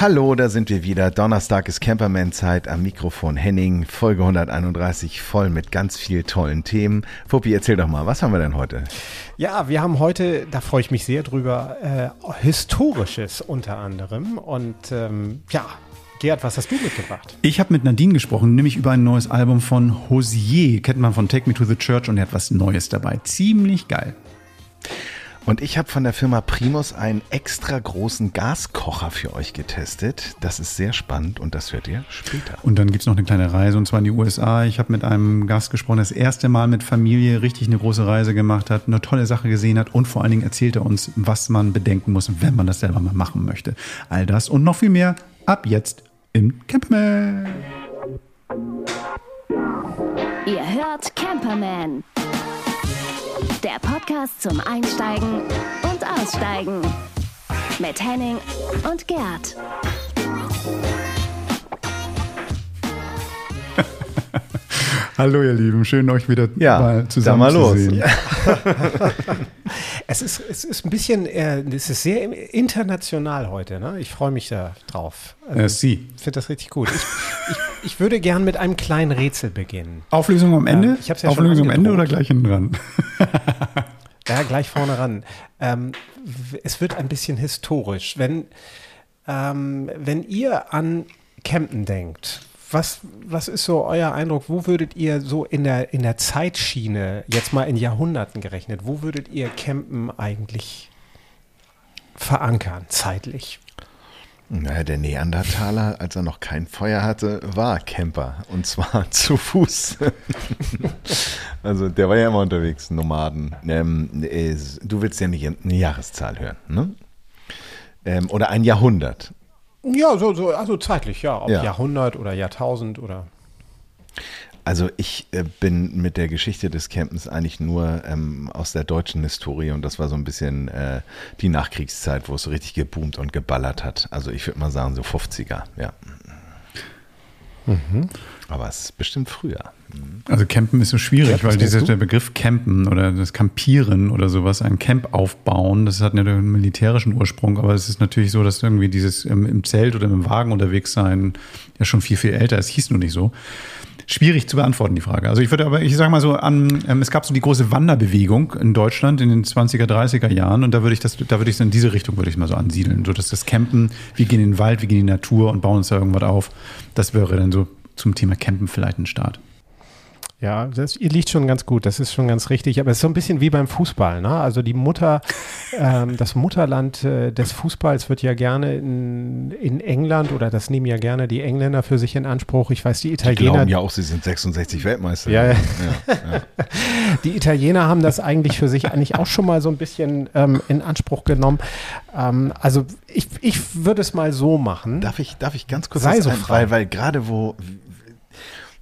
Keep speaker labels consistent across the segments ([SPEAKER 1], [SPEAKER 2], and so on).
[SPEAKER 1] Hallo, da sind wir wieder. Donnerstag ist Camperman-Zeit am Mikrofon Henning, Folge 131, voll mit ganz viel tollen Themen. Fuppi, erzähl doch mal, was haben wir denn heute?
[SPEAKER 2] Ja, wir haben heute, da freue ich mich sehr drüber, äh, Historisches unter anderem. Und ähm, ja, Gerd, was hast du mitgebracht?
[SPEAKER 3] Ich habe mit Nadine gesprochen, nämlich über ein neues Album von Hosier. Kennt man von Take Me to the Church und er hat was Neues dabei. Ziemlich geil.
[SPEAKER 1] Und ich habe von der Firma Primus einen extra großen Gaskocher für euch getestet. Das ist sehr spannend und das hört ihr später.
[SPEAKER 3] Und dann gibt es noch eine kleine Reise und zwar in die USA. Ich habe mit einem Gast gesprochen, das erste Mal mit Familie richtig eine große Reise gemacht hat, eine tolle Sache gesehen hat und vor allen Dingen erzählt er uns, was man bedenken muss, wenn man das selber mal machen möchte. All das und noch viel mehr ab jetzt im Camperman.
[SPEAKER 4] Ihr hört Camperman. Der Podcast zum Einsteigen und Aussteigen. Mit Henning und Gerd.
[SPEAKER 3] Hallo ihr Lieben, schön euch wieder
[SPEAKER 1] Ja,
[SPEAKER 3] mal zusammen
[SPEAKER 1] mal
[SPEAKER 3] zu
[SPEAKER 1] los.
[SPEAKER 3] sehen.
[SPEAKER 2] Es ist, es ist ein bisschen, äh, es ist sehr international heute. Ne? Ich freue mich da drauf. Also,
[SPEAKER 3] Äh, Sie.
[SPEAKER 2] Ich finde das richtig gut. Ich, ich, ich würde gern mit einem kleinen Rätsel beginnen.
[SPEAKER 3] Auflösung am Ende?
[SPEAKER 2] Ja, ich hab's ja
[SPEAKER 3] Auflösung am Ende oder gleich hinten dran?
[SPEAKER 2] Ja, gleich vorne ran. Ähm, es wird ein bisschen historisch. Wenn, ähm, wenn ihr an Campen denkt, was, was ist so euer Eindruck? Wo würdet ihr so in der, in der Zeitschiene, jetzt mal in Jahrhunderten gerechnet, wo würdet ihr Campen eigentlich verankern, zeitlich?
[SPEAKER 1] Naja, der Neandertaler, als er noch kein Feuer hatte, war Camper. Und zwar zu Fuß. also der war ja immer unterwegs, Nomaden. Ähm, es- du willst ja nicht eine Jahreszahl hören, ne? Ähm, oder ein Jahrhundert.
[SPEAKER 2] Ja, so, so also zeitlich, ja. Ob
[SPEAKER 1] Ja.
[SPEAKER 2] Jahrhundert oder Jahrtausend oder.
[SPEAKER 1] Also ich äh, bin mit der Geschichte des Campens eigentlich nur ähm, aus der deutschen Historie und das war so ein bisschen äh, die Nachkriegszeit, wo es so richtig geboomt und geballert hat. Also ich würde mal sagen so 50er, ja. Aber es ist bestimmt früher.
[SPEAKER 3] Also Campen ist so schwierig,
[SPEAKER 2] was
[SPEAKER 3] weil dieser der Begriff Campen oder das Campieren oder sowas, ein Camp aufbauen, das hat einen militärischen Ursprung, aber es ist natürlich so, dass irgendwie dieses ähm, im Zelt oder im Wagen unterwegs sein ja schon viel, viel älter ist. Hieß nur nicht so. Schwierig zu beantworten, die Frage. Also ich würde aber, ich sage mal so, an, ähm, es gab so die große Wanderbewegung in Deutschland in den 20er, 30er Jahren und da würde ich das, da würde ich es in diese Richtung würde ich mal so ansiedeln. So dass das Campen, wir gehen in den Wald, wir gehen in die Natur und bauen uns da irgendwas auf. Das wäre dann so zum Thema Campen vielleicht ein Start.
[SPEAKER 2] Ja, das, ihr liegt schon ganz gut, das ist schon ganz richtig. Aber es ist so ein bisschen wie beim Fußball. Ne? Also die Mutter, ähm, das Mutterland äh, des Fußballs wird ja gerne in, in England oder das nehmen ja gerne die Engländer für sich in Anspruch. Ich weiß, die
[SPEAKER 1] Die
[SPEAKER 2] Italiener,
[SPEAKER 1] glauben ja auch, sie sind 66 Weltmeister.
[SPEAKER 2] Ja, ja.
[SPEAKER 1] ja, ja.
[SPEAKER 2] die Italiener haben das eigentlich für sich eigentlich auch schon mal so ein bisschen ähm, in Anspruch genommen. Ähm, also ich, ich würde es mal so machen.
[SPEAKER 1] Darf ich, darf ich ganz kurz
[SPEAKER 2] Sei so frei.
[SPEAKER 1] weil, weil gerade wo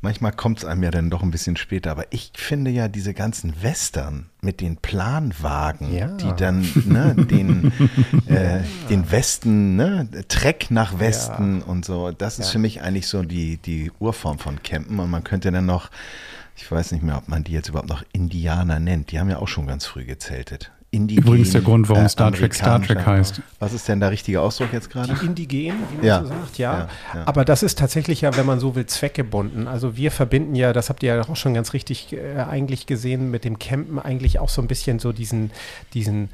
[SPEAKER 1] manchmal kommt es einem ja dann doch ein bisschen später, aber ich finde ja diese ganzen Western mit den Planwagen,
[SPEAKER 2] Ja.
[SPEAKER 1] die dann ne, den, äh, den Westen, ne, Trek nach Westen und so, das ist
[SPEAKER 2] Ja.
[SPEAKER 1] für mich eigentlich so die, die Urform von Campen und man könnte dann noch, ich weiß nicht mehr, ob man die jetzt überhaupt noch Indianer nennt, die haben ja auch schon ganz früh gezeltet. Indigen,
[SPEAKER 3] Übrigens der Grund, warum
[SPEAKER 1] äh,
[SPEAKER 3] Star Trek Star Trek heißt.
[SPEAKER 1] Was ist denn der richtige Ausdruck jetzt gerade?
[SPEAKER 2] Die Indigenen, wie man
[SPEAKER 1] Ja.
[SPEAKER 2] so sagt, ja.
[SPEAKER 1] Ja, ja.
[SPEAKER 2] Aber das ist tatsächlich ja, wenn man so will, zweckgebunden. Also wir verbinden ja, das habt ihr ja auch schon ganz richtig äh, eigentlich gesehen, mit dem Campen eigentlich auch so ein bisschen so diesen, diesen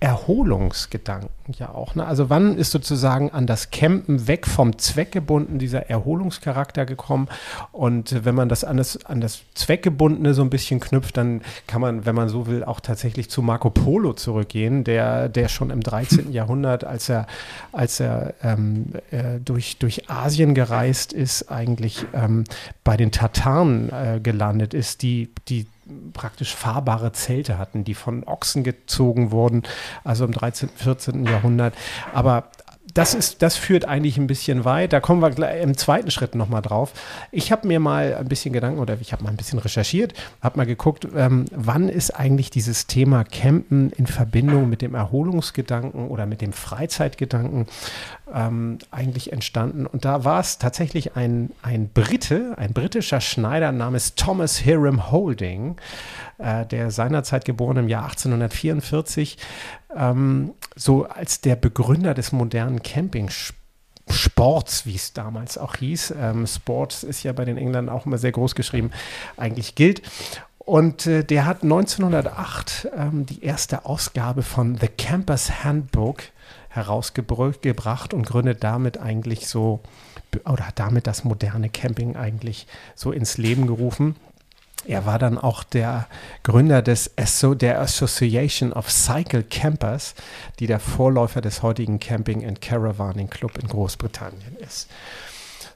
[SPEAKER 2] Erholungsgedanken ja auch. Ne? Also wann ist sozusagen an das Campen weg vom Zweckgebunden dieser Erholungscharakter gekommen? Und wenn man das an das, an das Zweckgebundene so ein bisschen knüpft, dann kann man, wenn man so will, auch tatsächlich zu Marco Polo zurückgehen, der, der schon im 13. Jahrhundert, als er, als er ähm, äh, durch, durch Asien gereist ist, eigentlich ähm, bei den Tataren äh, gelandet ist, die, die praktisch fahrbare Zelte hatten, die von Ochsen gezogen wurden, also im 13., 14. Jahrhundert. Aber das, ist, das führt eigentlich ein bisschen weit. Da kommen wir im zweiten Schritt nochmal drauf. Ich habe mir mal ein bisschen Gedanken oder ich habe mal ein bisschen recherchiert, habe mal geguckt, ähm, wann ist eigentlich dieses Thema Campen in Verbindung mit dem Erholungsgedanken oder mit dem Freizeitgedanken ähm, eigentlich entstanden. Und da war es tatsächlich ein, ein Brite, ein britischer Schneider namens Thomas Hiram Holding, äh, der seinerzeit geboren im Jahr 1844, ähm, so als der Begründer des modernen Campings Sports, wie es damals auch hieß. Ähm, Sports ist ja bei den Engländern auch immer sehr groß geschrieben, eigentlich gilt. Und äh, der hat 1908 ähm, die erste Ausgabe von The Campers Handbook herausgebracht und gründet damit eigentlich so, oder hat damit das moderne Camping eigentlich so ins Leben gerufen. Er war dann auch der Gründer des Asso der Association of Cycle Campers, die der Vorläufer des heutigen Camping and Caravaning Club in Großbritannien ist.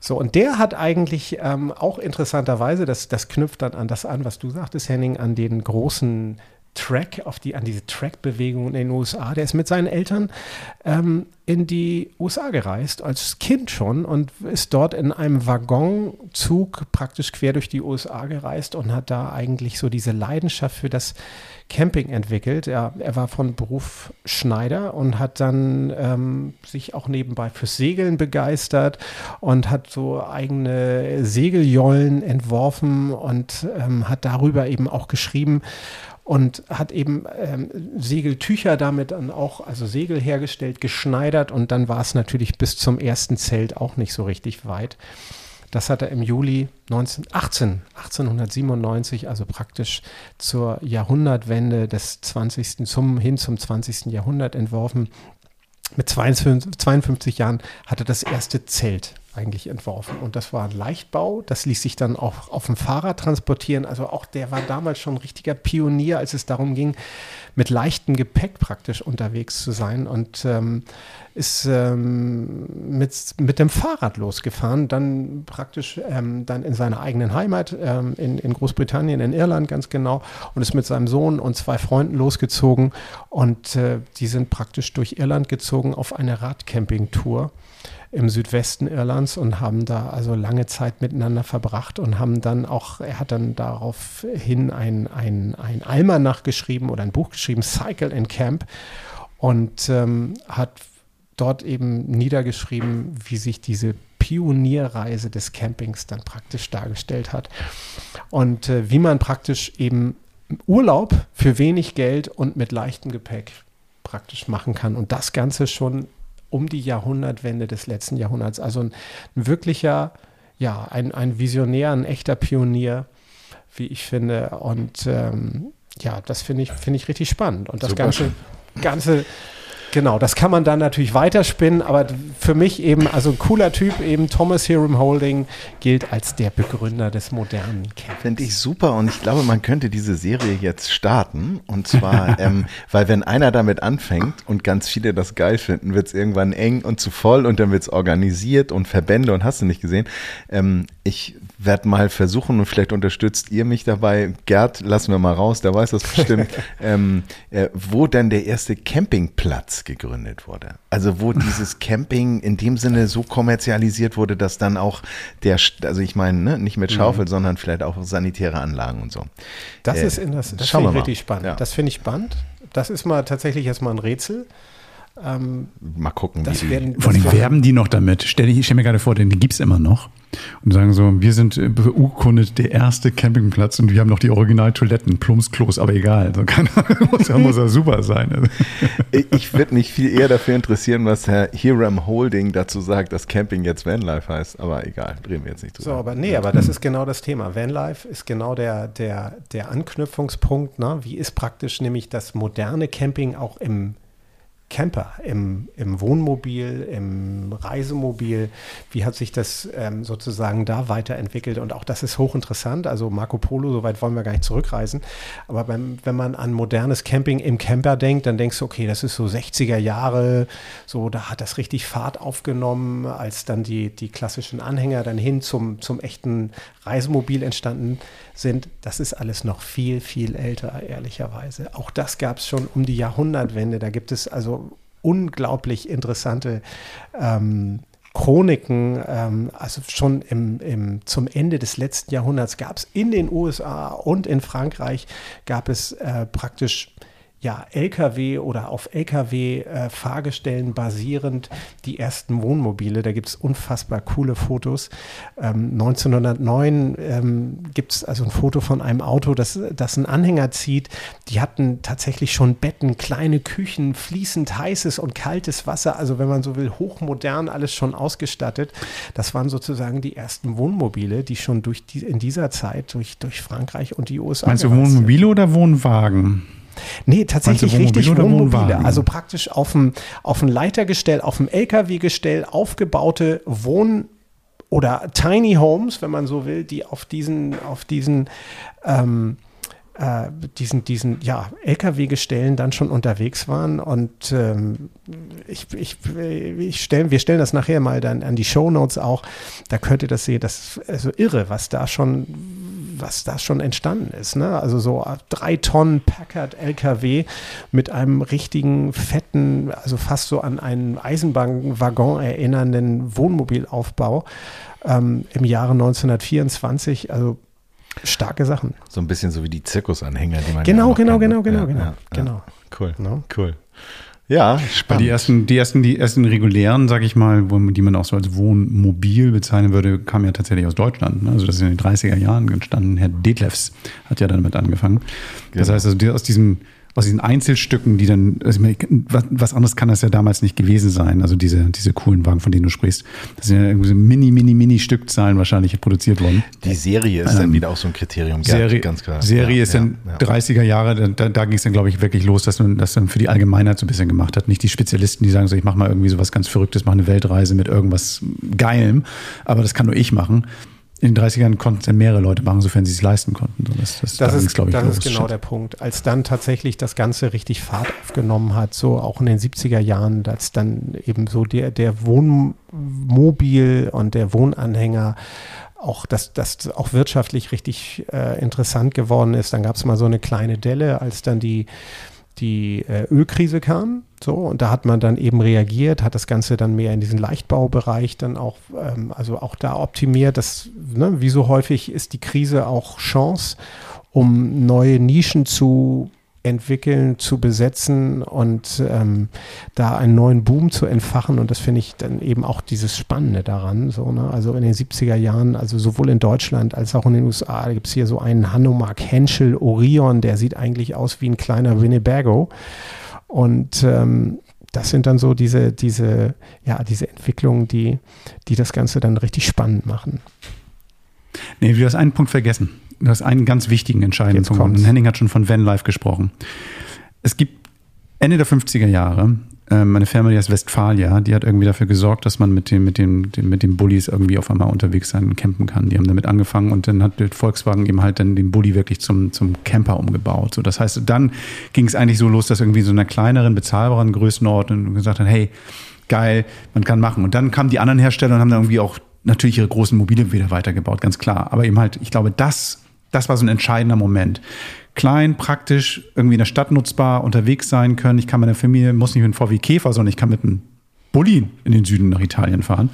[SPEAKER 2] So, und der hat eigentlich ähm, auch interessanterweise, das, das knüpft dann an das an, was du sagtest, Henning, an den großen Track, auf die, an diese Track-Bewegung in den USA. Der ist mit seinen Eltern ähm, in die USA gereist, als Kind schon, und ist dort in einem Waggonzug praktisch quer durch die USA gereist und hat da eigentlich so diese Leidenschaft für das Camping entwickelt. Er, er war von Beruf Schneider und hat dann ähm, sich auch nebenbei fürs Segeln begeistert und hat so eigene Segeljollen entworfen und ähm, hat darüber eben auch geschrieben und hat eben ähm, Segeltücher damit dann auch, also Segel hergestellt, geschneidert und dann war es natürlich bis zum ersten Zelt auch nicht so richtig weit. Das hat er im Juli 19, 18, 1897, also praktisch zur Jahrhundertwende des 20. Zum, hin zum 20. Jahrhundert entworfen. Mit 52, 52 Jahren hat er das erste Zelt eigentlich entworfen. Und das war ein Leichtbau. Das ließ sich dann auch auf dem Fahrrad transportieren. Also auch der war damals schon ein richtiger Pionier, als es darum ging, mit leichtem Gepäck praktisch unterwegs zu sein und ähm, ist ähm, mit, mit dem Fahrrad losgefahren, dann praktisch ähm, dann in seiner eigenen Heimat ähm, in, in Großbritannien, in Irland ganz genau und ist mit seinem Sohn und zwei Freunden losgezogen und äh, die sind praktisch durch Irland gezogen auf eine Radcamping-Tour im Südwesten Irlands und haben da also lange Zeit miteinander verbracht und haben dann auch, er hat dann daraufhin ein, ein, ein Almanach geschrieben oder ein Buch geschrieben, Cycle in Camp und ähm, hat dort eben niedergeschrieben, wie sich diese Pionierreise des Campings dann praktisch dargestellt hat und äh, wie man praktisch eben Urlaub für wenig Geld und mit leichtem Gepäck praktisch machen kann und das Ganze schon um die Jahrhundertwende des letzten Jahrhunderts. Also ein, ein wirklicher, ja, ein, ein Visionär, ein echter Pionier, wie ich finde. Und ähm, ja, das finde ich, finde ich richtig spannend. Und das Super. Ganze, Ganze Genau, das kann man dann natürlich weiterspinnen, aber für mich eben, also ein cooler Typ, eben Thomas Hiram Holding gilt als der Begründer des modernen
[SPEAKER 1] Camps. Finde ich super und ich glaube, man könnte diese Serie jetzt starten und zwar, ähm, weil wenn einer damit anfängt und ganz viele das geil finden, wird es irgendwann eng und zu voll und dann wird es organisiert und Verbände und hast du nicht gesehen. Ähm, ich werde mal versuchen und vielleicht unterstützt ihr mich dabei. Gerd, lassen wir mal raus, der weiß das bestimmt, ähm, äh, wo denn der erste Campingplatz gegründet wurde. Also wo dieses Camping in dem Sinne so kommerzialisiert wurde, dass dann auch der, also ich meine, ne, nicht mit Schaufel, mhm. sondern vielleicht auch sanitäre Anlagen und so.
[SPEAKER 2] Das äh, ist in das, das finde ich richtig spannend. Ja. Das finde ich spannend. Das ist mal tatsächlich erstmal ein Rätsel.
[SPEAKER 1] Ähm, mal gucken,
[SPEAKER 3] wie werden, Vor allem werben die noch damit. Stell, ich stell mir gerade vor, den gibt es immer noch. Und sagen so, wir sind beurkundet der erste Campingplatz und wir haben noch die Original-Toiletten, Plumpsklos, aber egal. Also keine Ahnung, muss, ja, muss ja super sein.
[SPEAKER 1] ich würde mich viel eher dafür interessieren, was Herr Hiram Holding dazu sagt, dass Camping jetzt Vanlife heißt. Aber egal, drehen wir jetzt nicht
[SPEAKER 2] drüber. So, aber nee, aber das ist genau das Thema. Vanlife ist genau der, der, der Anknüpfungspunkt. Ne? Wie ist praktisch nämlich das moderne Camping auch im Camper, im, im Wohnmobil, im Reisemobil. Wie hat sich das ähm, sozusagen da weiterentwickelt? Und auch das ist hochinteressant. Also Marco Polo, soweit wollen wir gar nicht zurückreisen. Aber beim, wenn man an modernes Camping im Camper denkt, dann denkst du, okay, das ist so 60er Jahre, so da hat das richtig Fahrt aufgenommen, als dann die, die klassischen Anhänger dann hin zum, zum echten Reisemobil entstanden sind. Das ist alles noch viel, viel älter, ehrlicherweise. Auch das gab es schon um die Jahrhundertwende. Da gibt es also unglaublich interessante ähm, Chroniken, ähm, also schon im, im, zum Ende des letzten Jahrhunderts gab es in den USA und in Frankreich gab es äh, praktisch ja, LKW oder auf LKW-Fahrgestellen äh, basierend die ersten Wohnmobile. Da gibt es unfassbar coole Fotos. Ähm, 1909 ähm, gibt es also ein Foto von einem Auto, das, das einen Anhänger zieht. Die hatten tatsächlich schon Betten, kleine Küchen, fließend heißes und kaltes Wasser. Also wenn man so will, hochmodern, alles schon ausgestattet. Das waren sozusagen die ersten Wohnmobile, die schon durch die, in dieser Zeit durch, durch Frankreich und die USA.
[SPEAKER 3] Meinst du Wohnmobile oder Wohnwagen?
[SPEAKER 2] Nee, tatsächlich richtig Wohnmobile. Wohnmobile. Also praktisch auf dem, auf dem Leitergestell, auf dem LKW-Gestell aufgebaute Wohn- oder Tiny Homes, wenn man so will, die auf diesen, auf diesen ähm, äh, diesen, diesen ja, LKW-Gestellen dann schon unterwegs waren. Und ähm, ich, ich, ich stell, wir stellen das nachher mal dann an die Show Notes auch. Da könnt ihr das sehen. Das ist also irre, was da schon was da schon entstanden ist. Ne? Also so drei Tonnen Packard LKW mit einem richtigen fetten, also fast so an einen Eisenbahnwaggon erinnernden Wohnmobilaufbau ähm, im Jahre 1924. Also starke Sachen.
[SPEAKER 1] So ein bisschen so wie die Zirkusanhänger, die man
[SPEAKER 2] Genau, genau, genau, genau, genau, ja, genau.
[SPEAKER 1] Cool, no? cool. Ja,
[SPEAKER 3] spannend. Die ersten, die ersten, die ersten regulären, sag ich mal, wo, die man auch so als Wohnmobil bezeichnen würde, kamen ja tatsächlich aus Deutschland. Ne? Also das ist in den 30er Jahren entstanden. Herr Detlefs hat ja damit angefangen. Das genau. heißt, also aus diesem aus diesen Einzelstücken, die dann, also was, was anderes kann das ja damals nicht gewesen sein, also diese, diese coolen Wagen, von denen du sprichst. Das sind ja irgendwie so mini, mini, mini Stückzahlen wahrscheinlich produziert worden.
[SPEAKER 1] Die Serie ist ähm, dann wieder auch so ein Kriterium.
[SPEAKER 3] Serie, ganz klar. Serie ja, ist dann ja, 30er Jahre, da, da ging es dann, glaube ich, wirklich los, dass man das dann für die Allgemeinheit so ein bisschen gemacht hat. Nicht die Spezialisten, die sagen so, ich mache mal irgendwie so was ganz Verrücktes, mache eine Weltreise mit irgendwas Geilem, aber das kann nur ich machen in den 30ern konnten es ja mehrere Leute machen, sofern sie es leisten konnten.
[SPEAKER 2] das, das, das ist, glaube ich, das ist genau der Punkt. Als dann tatsächlich das Ganze richtig Fahrt aufgenommen hat, so auch in den 70er Jahren, als dann eben so der, der Wohnmobil und der Wohnanhänger auch, dass das auch wirtschaftlich richtig äh, interessant geworden ist. Dann gab es mal so eine kleine Delle, als dann die die äh, Ölkrise kam. So, und da hat man dann eben reagiert, hat das Ganze dann mehr in diesen Leichtbaubereich dann auch, ähm, also auch da optimiert. Das, ne, wie so häufig ist die Krise auch Chance, um neue Nischen zu entwickeln, zu besetzen und ähm, da einen neuen Boom zu entfachen. Und das finde ich dann eben auch dieses Spannende daran. So, ne? Also in den 70er Jahren, also sowohl in Deutschland als auch in den USA, gibt es hier so einen Hanomag Henschel Orion, der sieht eigentlich aus wie ein kleiner Winnebago. Und ähm, das sind dann so diese, diese, ja, diese Entwicklungen, die, die das Ganze dann richtig spannend machen.
[SPEAKER 3] Nee, du hast einen Punkt vergessen. Du hast einen ganz wichtigen, entscheidenden Punkt. Und Henning hat schon von Vanlife gesprochen. Es gibt Ende der 50er Jahre ähm, eine Firma, die heißt Westfalia, die hat irgendwie dafür gesorgt, dass man mit den, mit den, mit den Bullies irgendwie auf einmal unterwegs sein und campen kann. Die haben damit angefangen und dann hat Volkswagen eben halt dann den Bulli wirklich zum, zum Camper umgebaut. So, das heißt, dann ging es eigentlich so los, dass irgendwie so einer kleineren, bezahlbaren Größenordnung gesagt hat, hey, geil, man kann machen. Und dann kamen die anderen Hersteller und haben dann irgendwie auch natürlich ihre großen Mobile wieder weitergebaut, ganz klar. Aber eben halt, ich glaube, das das war so ein entscheidender Moment. Klein, praktisch, irgendwie in der Stadt nutzbar, unterwegs sein können. Ich kann der Familie, muss nicht mit einem VW Käfer, sondern ich kann mit einem Bulli in den Süden nach Italien fahren.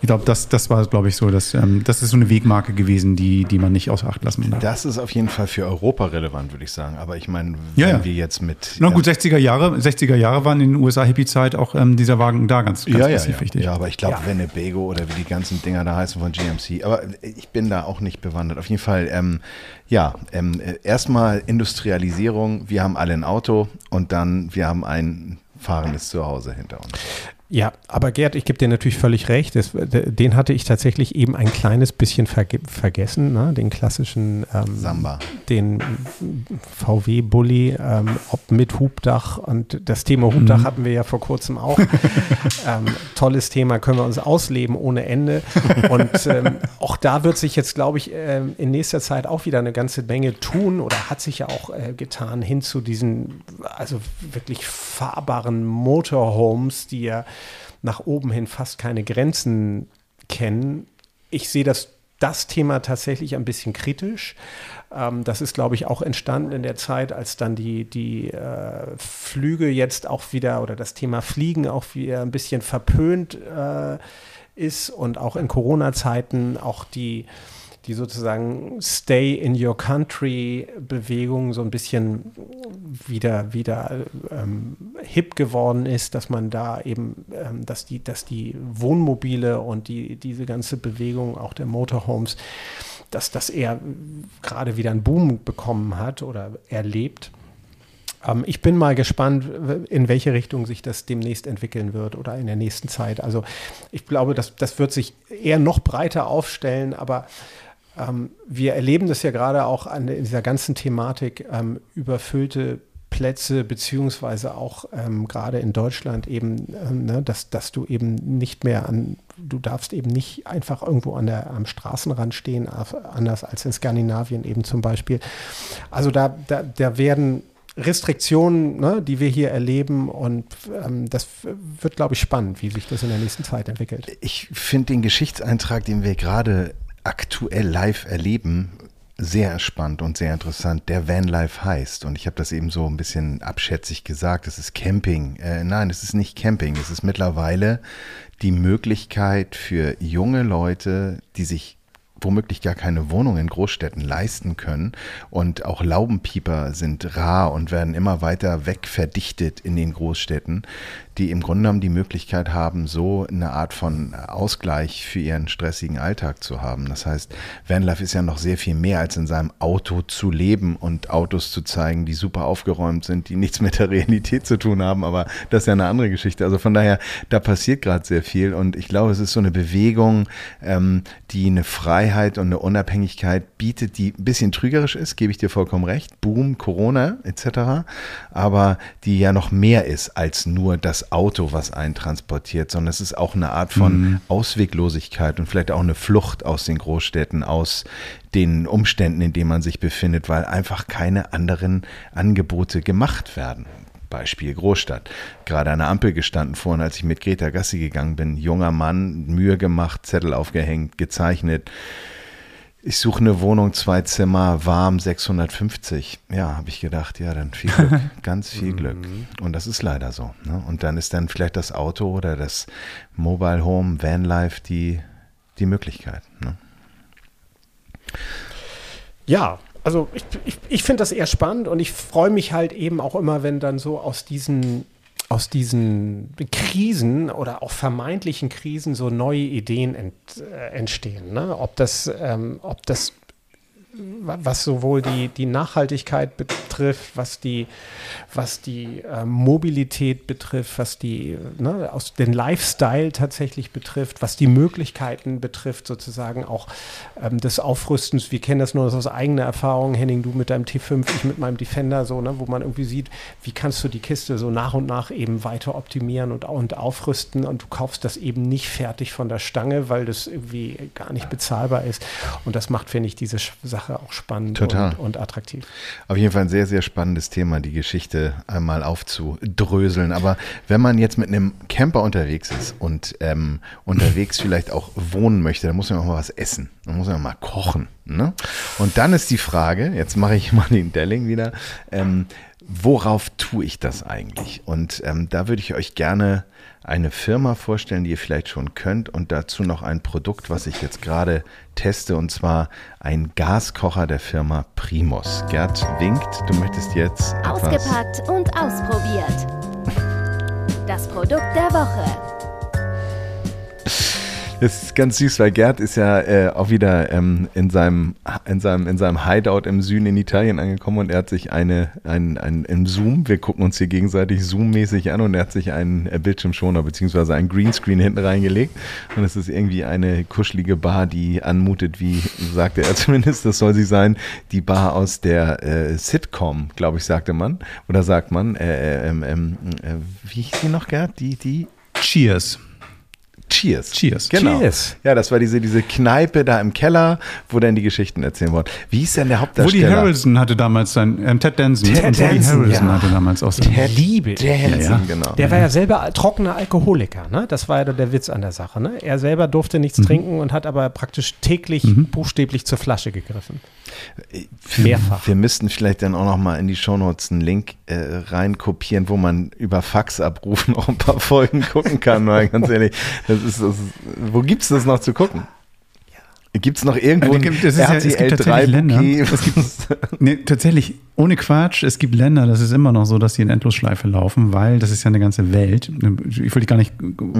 [SPEAKER 3] Ich glaube, das, das war, glaube ich, so, dass, ähm, das ist so eine Wegmarke gewesen, die, die man nicht außer Acht lassen darf.
[SPEAKER 1] Das ist auf jeden Fall für Europa relevant, würde ich sagen. Aber ich meine,
[SPEAKER 3] wenn
[SPEAKER 1] ja, ja. wir jetzt mit.
[SPEAKER 3] Na gut, 60er Jahre, 60er Jahre waren in den USA Hippie-Zeit auch ähm, dieser Wagen da ganz, ganz
[SPEAKER 1] ja, ja, ja. wichtig. Ja, aber ich glaube, ja. Winnebago oder wie die ganzen Dinger da heißen von GMC. Aber ich bin da auch nicht bewandert. Auf jeden Fall, ähm, ja, ähm, erstmal Industrialisierung. Wir haben alle ein Auto und dann wir haben ein fahrendes Zuhause hinter uns.
[SPEAKER 2] Ja, aber Gerd, ich gebe dir natürlich völlig recht. Das, den hatte ich tatsächlich eben ein kleines bisschen verge vergessen, ne? den klassischen ähm,
[SPEAKER 1] Samba.
[SPEAKER 2] Den VW-Bully, ähm, ob mit Hubdach. Und das Thema Hubdach mhm. hatten wir ja vor kurzem auch. ähm, tolles Thema, können wir uns ausleben ohne Ende. Und ähm, auch da wird sich jetzt, glaube ich, ähm, in nächster Zeit auch wieder eine ganze Menge tun oder hat sich ja auch äh, getan hin zu diesen, also wirklich fahrbaren Motorhomes, die ja nach oben hin fast keine Grenzen kennen. Ich sehe das, das Thema tatsächlich ein bisschen kritisch. Ähm, das ist, glaube ich, auch entstanden in der Zeit, als dann die, die äh, Flüge jetzt auch wieder oder das Thema Fliegen auch wieder ein bisschen verpönt äh, ist und auch in Corona-Zeiten auch die die sozusagen Stay in Your Country Bewegung so ein bisschen wieder, wieder ähm, hip geworden ist, dass man da eben, ähm, dass, die, dass die Wohnmobile und die, diese ganze Bewegung auch der Motorhomes, dass das eher gerade wieder einen Boom bekommen hat oder erlebt. Ähm, ich bin mal gespannt, in welche Richtung sich das demnächst entwickeln wird oder in der nächsten Zeit. Also ich glaube, das, das wird sich eher noch breiter aufstellen, aber ähm, wir erleben das ja gerade auch an in dieser ganzen Thematik ähm, überfüllte Plätze, beziehungsweise auch ähm, gerade in Deutschland eben, ähm, ne, dass, dass du eben nicht mehr an, du darfst eben nicht einfach irgendwo an der, am Straßenrand stehen, anders als in Skandinavien eben zum Beispiel. Also da, da, da werden Restriktionen, ne, die wir hier erleben. Und ähm, das wird, glaube ich, spannend, wie sich das in der nächsten Zeit entwickelt.
[SPEAKER 1] Ich finde den Geschichtseintrag, den wir gerade aktuell live erleben, sehr spannend und sehr interessant, der Vanlife heißt. Und ich habe das eben so ein bisschen abschätzig gesagt, es ist Camping. Äh, nein, es ist nicht Camping. Es ist mittlerweile die Möglichkeit für junge Leute, die sich womöglich gar keine Wohnung in Großstädten leisten können. Und auch Laubenpieper sind rar und werden immer weiter wegverdichtet in den Großstädten, die im Grunde genommen die Möglichkeit haben, so eine Art von Ausgleich für ihren stressigen Alltag zu haben. Das heißt, Vanlife ist ja noch sehr viel mehr als in seinem Auto zu leben und Autos zu zeigen, die super aufgeräumt sind, die nichts mit der Realität zu tun haben, aber das ist ja eine andere Geschichte. Also von daher, da passiert gerade sehr viel und ich glaube, es ist so eine Bewegung, ähm, die eine Freiheit und eine Unabhängigkeit bietet, die ein bisschen trügerisch ist, gebe ich dir vollkommen recht. Boom, Corona etc. Aber die ja noch mehr ist als nur das Auto, was einen transportiert, sondern es ist auch eine Art von mhm. Ausweglosigkeit und vielleicht auch eine Flucht aus den Großstädten, aus den Umständen, in denen man sich befindet, weil einfach keine anderen Angebote gemacht werden. Beispiel Großstadt. Gerade an der Ampel gestanden vorhin, als ich mit Greta Gassi gegangen bin. Junger Mann, Mühe gemacht, Zettel aufgehängt, gezeichnet ich suche eine Wohnung, zwei Zimmer, warm, 650. Ja, habe ich gedacht, ja, dann viel Glück, ganz viel mhm. Glück. Und das ist leider so. Ne? Und dann ist dann vielleicht das Auto oder das Mobile Home, Vanlife die, die Möglichkeit. Ne?
[SPEAKER 2] Ja, also ich, ich, ich finde das eher spannend und ich freue mich halt eben auch immer, wenn dann so aus diesen aus diesen Krisen oder auch vermeintlichen Krisen so neue Ideen ent, äh, entstehen. Ne? Ob, das, ähm, ob das was sowohl die, die Nachhaltigkeit betrifft, was die, was die äh, Mobilität betrifft, was die, ne, aus den Lifestyle tatsächlich betrifft, was die Möglichkeiten betrifft, sozusagen auch ähm, des Aufrüstens. Wir kennen das nur aus eigener Erfahrung, Henning, du mit deinem T5, ich mit meinem Defender, so, ne, wo man irgendwie sieht, wie kannst du die Kiste so nach und nach eben weiter optimieren und, und aufrüsten und du kaufst das eben nicht fertig von der Stange, weil das irgendwie gar nicht bezahlbar ist. Und das macht, finde ich, diese Sache Sache auch spannend
[SPEAKER 1] Total.
[SPEAKER 2] Und, und, attraktiv.
[SPEAKER 1] Auf jeden Fall ein sehr, sehr spannendes Thema, die Geschichte einmal aufzudröseln. Aber wenn man jetzt mit einem Camper unterwegs ist und ähm, unterwegs vielleicht auch wohnen möchte, dann muss man auch mal was essen. Dann muss man auch mal kochen. Ne? Und dann ist die Frage, jetzt mache ich mal den Delling wieder, ähm, worauf tue ich das eigentlich? Und ähm, da würde ich euch gerne eine Firma vorstellen, die ihr vielleicht schon könnt und dazu noch ein Produkt, was ich jetzt gerade teste und zwar ein Gaskocher der Firma Primus. Gerd winkt, du möchtest jetzt
[SPEAKER 4] ausgepackt und ausprobiert. Das Produkt der Woche.
[SPEAKER 1] Das ist ganz süß, weil Gerd ist ja äh, auch wieder ähm, in, seinem, in, seinem, in seinem Hideout im Süden in Italien angekommen und er hat sich eine, ein, ein, im Zoom, wir gucken uns hier gegenseitig Zoom-mäßig an und er hat sich einen äh, Bildschirmschoner bzw. einen Greenscreen hinten reingelegt und es ist irgendwie eine kuschelige Bar, die anmutet, wie sagte er zumindest, das soll sie sein, die Bar aus der äh, Sitcom, glaube ich, sagte man, oder sagt man, äh, äh, ähm, äh, wie hieß die noch, Gerd? Die, die
[SPEAKER 3] Cheers.
[SPEAKER 1] Cheers.
[SPEAKER 3] Cheers.
[SPEAKER 1] Genau.
[SPEAKER 2] Cheers.
[SPEAKER 1] Ja, das war diese, diese Kneipe da im Keller, wo dann die Geschichten erzählen wurden. Wie hieß denn der Hauptdarsteller?
[SPEAKER 3] Woody Harrelson hatte damals sein, ähm, Ted Danson.
[SPEAKER 2] Ted
[SPEAKER 3] und
[SPEAKER 2] Woody
[SPEAKER 3] Danson,
[SPEAKER 2] Harrelson
[SPEAKER 3] ja.
[SPEAKER 2] hatte damals auch sein.
[SPEAKER 3] Ted
[SPEAKER 2] Liebe.
[SPEAKER 1] Danson,
[SPEAKER 3] Ja, ja.
[SPEAKER 1] genau.
[SPEAKER 2] Der war ja selber trockener Alkoholiker, ne? Das war ja der Witz an der Sache, ne? Er selber durfte nichts trinken und hat aber praktisch täglich buchstäblich zur Flasche gegriffen. Mehrfach.
[SPEAKER 1] Wir müssten vielleicht dann auch noch mal in die Shownotes einen Link äh, reinkopieren, wo man über Fax abrufen auch ein paar Folgen gucken kann, weil ganz ehrlich, das ist das, wo gibt's das noch zu gucken? Gibt es noch irgendwo
[SPEAKER 3] Ja, gibt- das ist ja- es gibt
[SPEAKER 1] RTL 3
[SPEAKER 3] tatsächlich Länder.
[SPEAKER 1] Bouquet?
[SPEAKER 3] Nee, tatsächlich, ohne Quatsch, es gibt Länder, das ist immer noch so, dass die in Endlosschleife laufen, weil das ist ja eine ganze Welt. Ich will gar nicht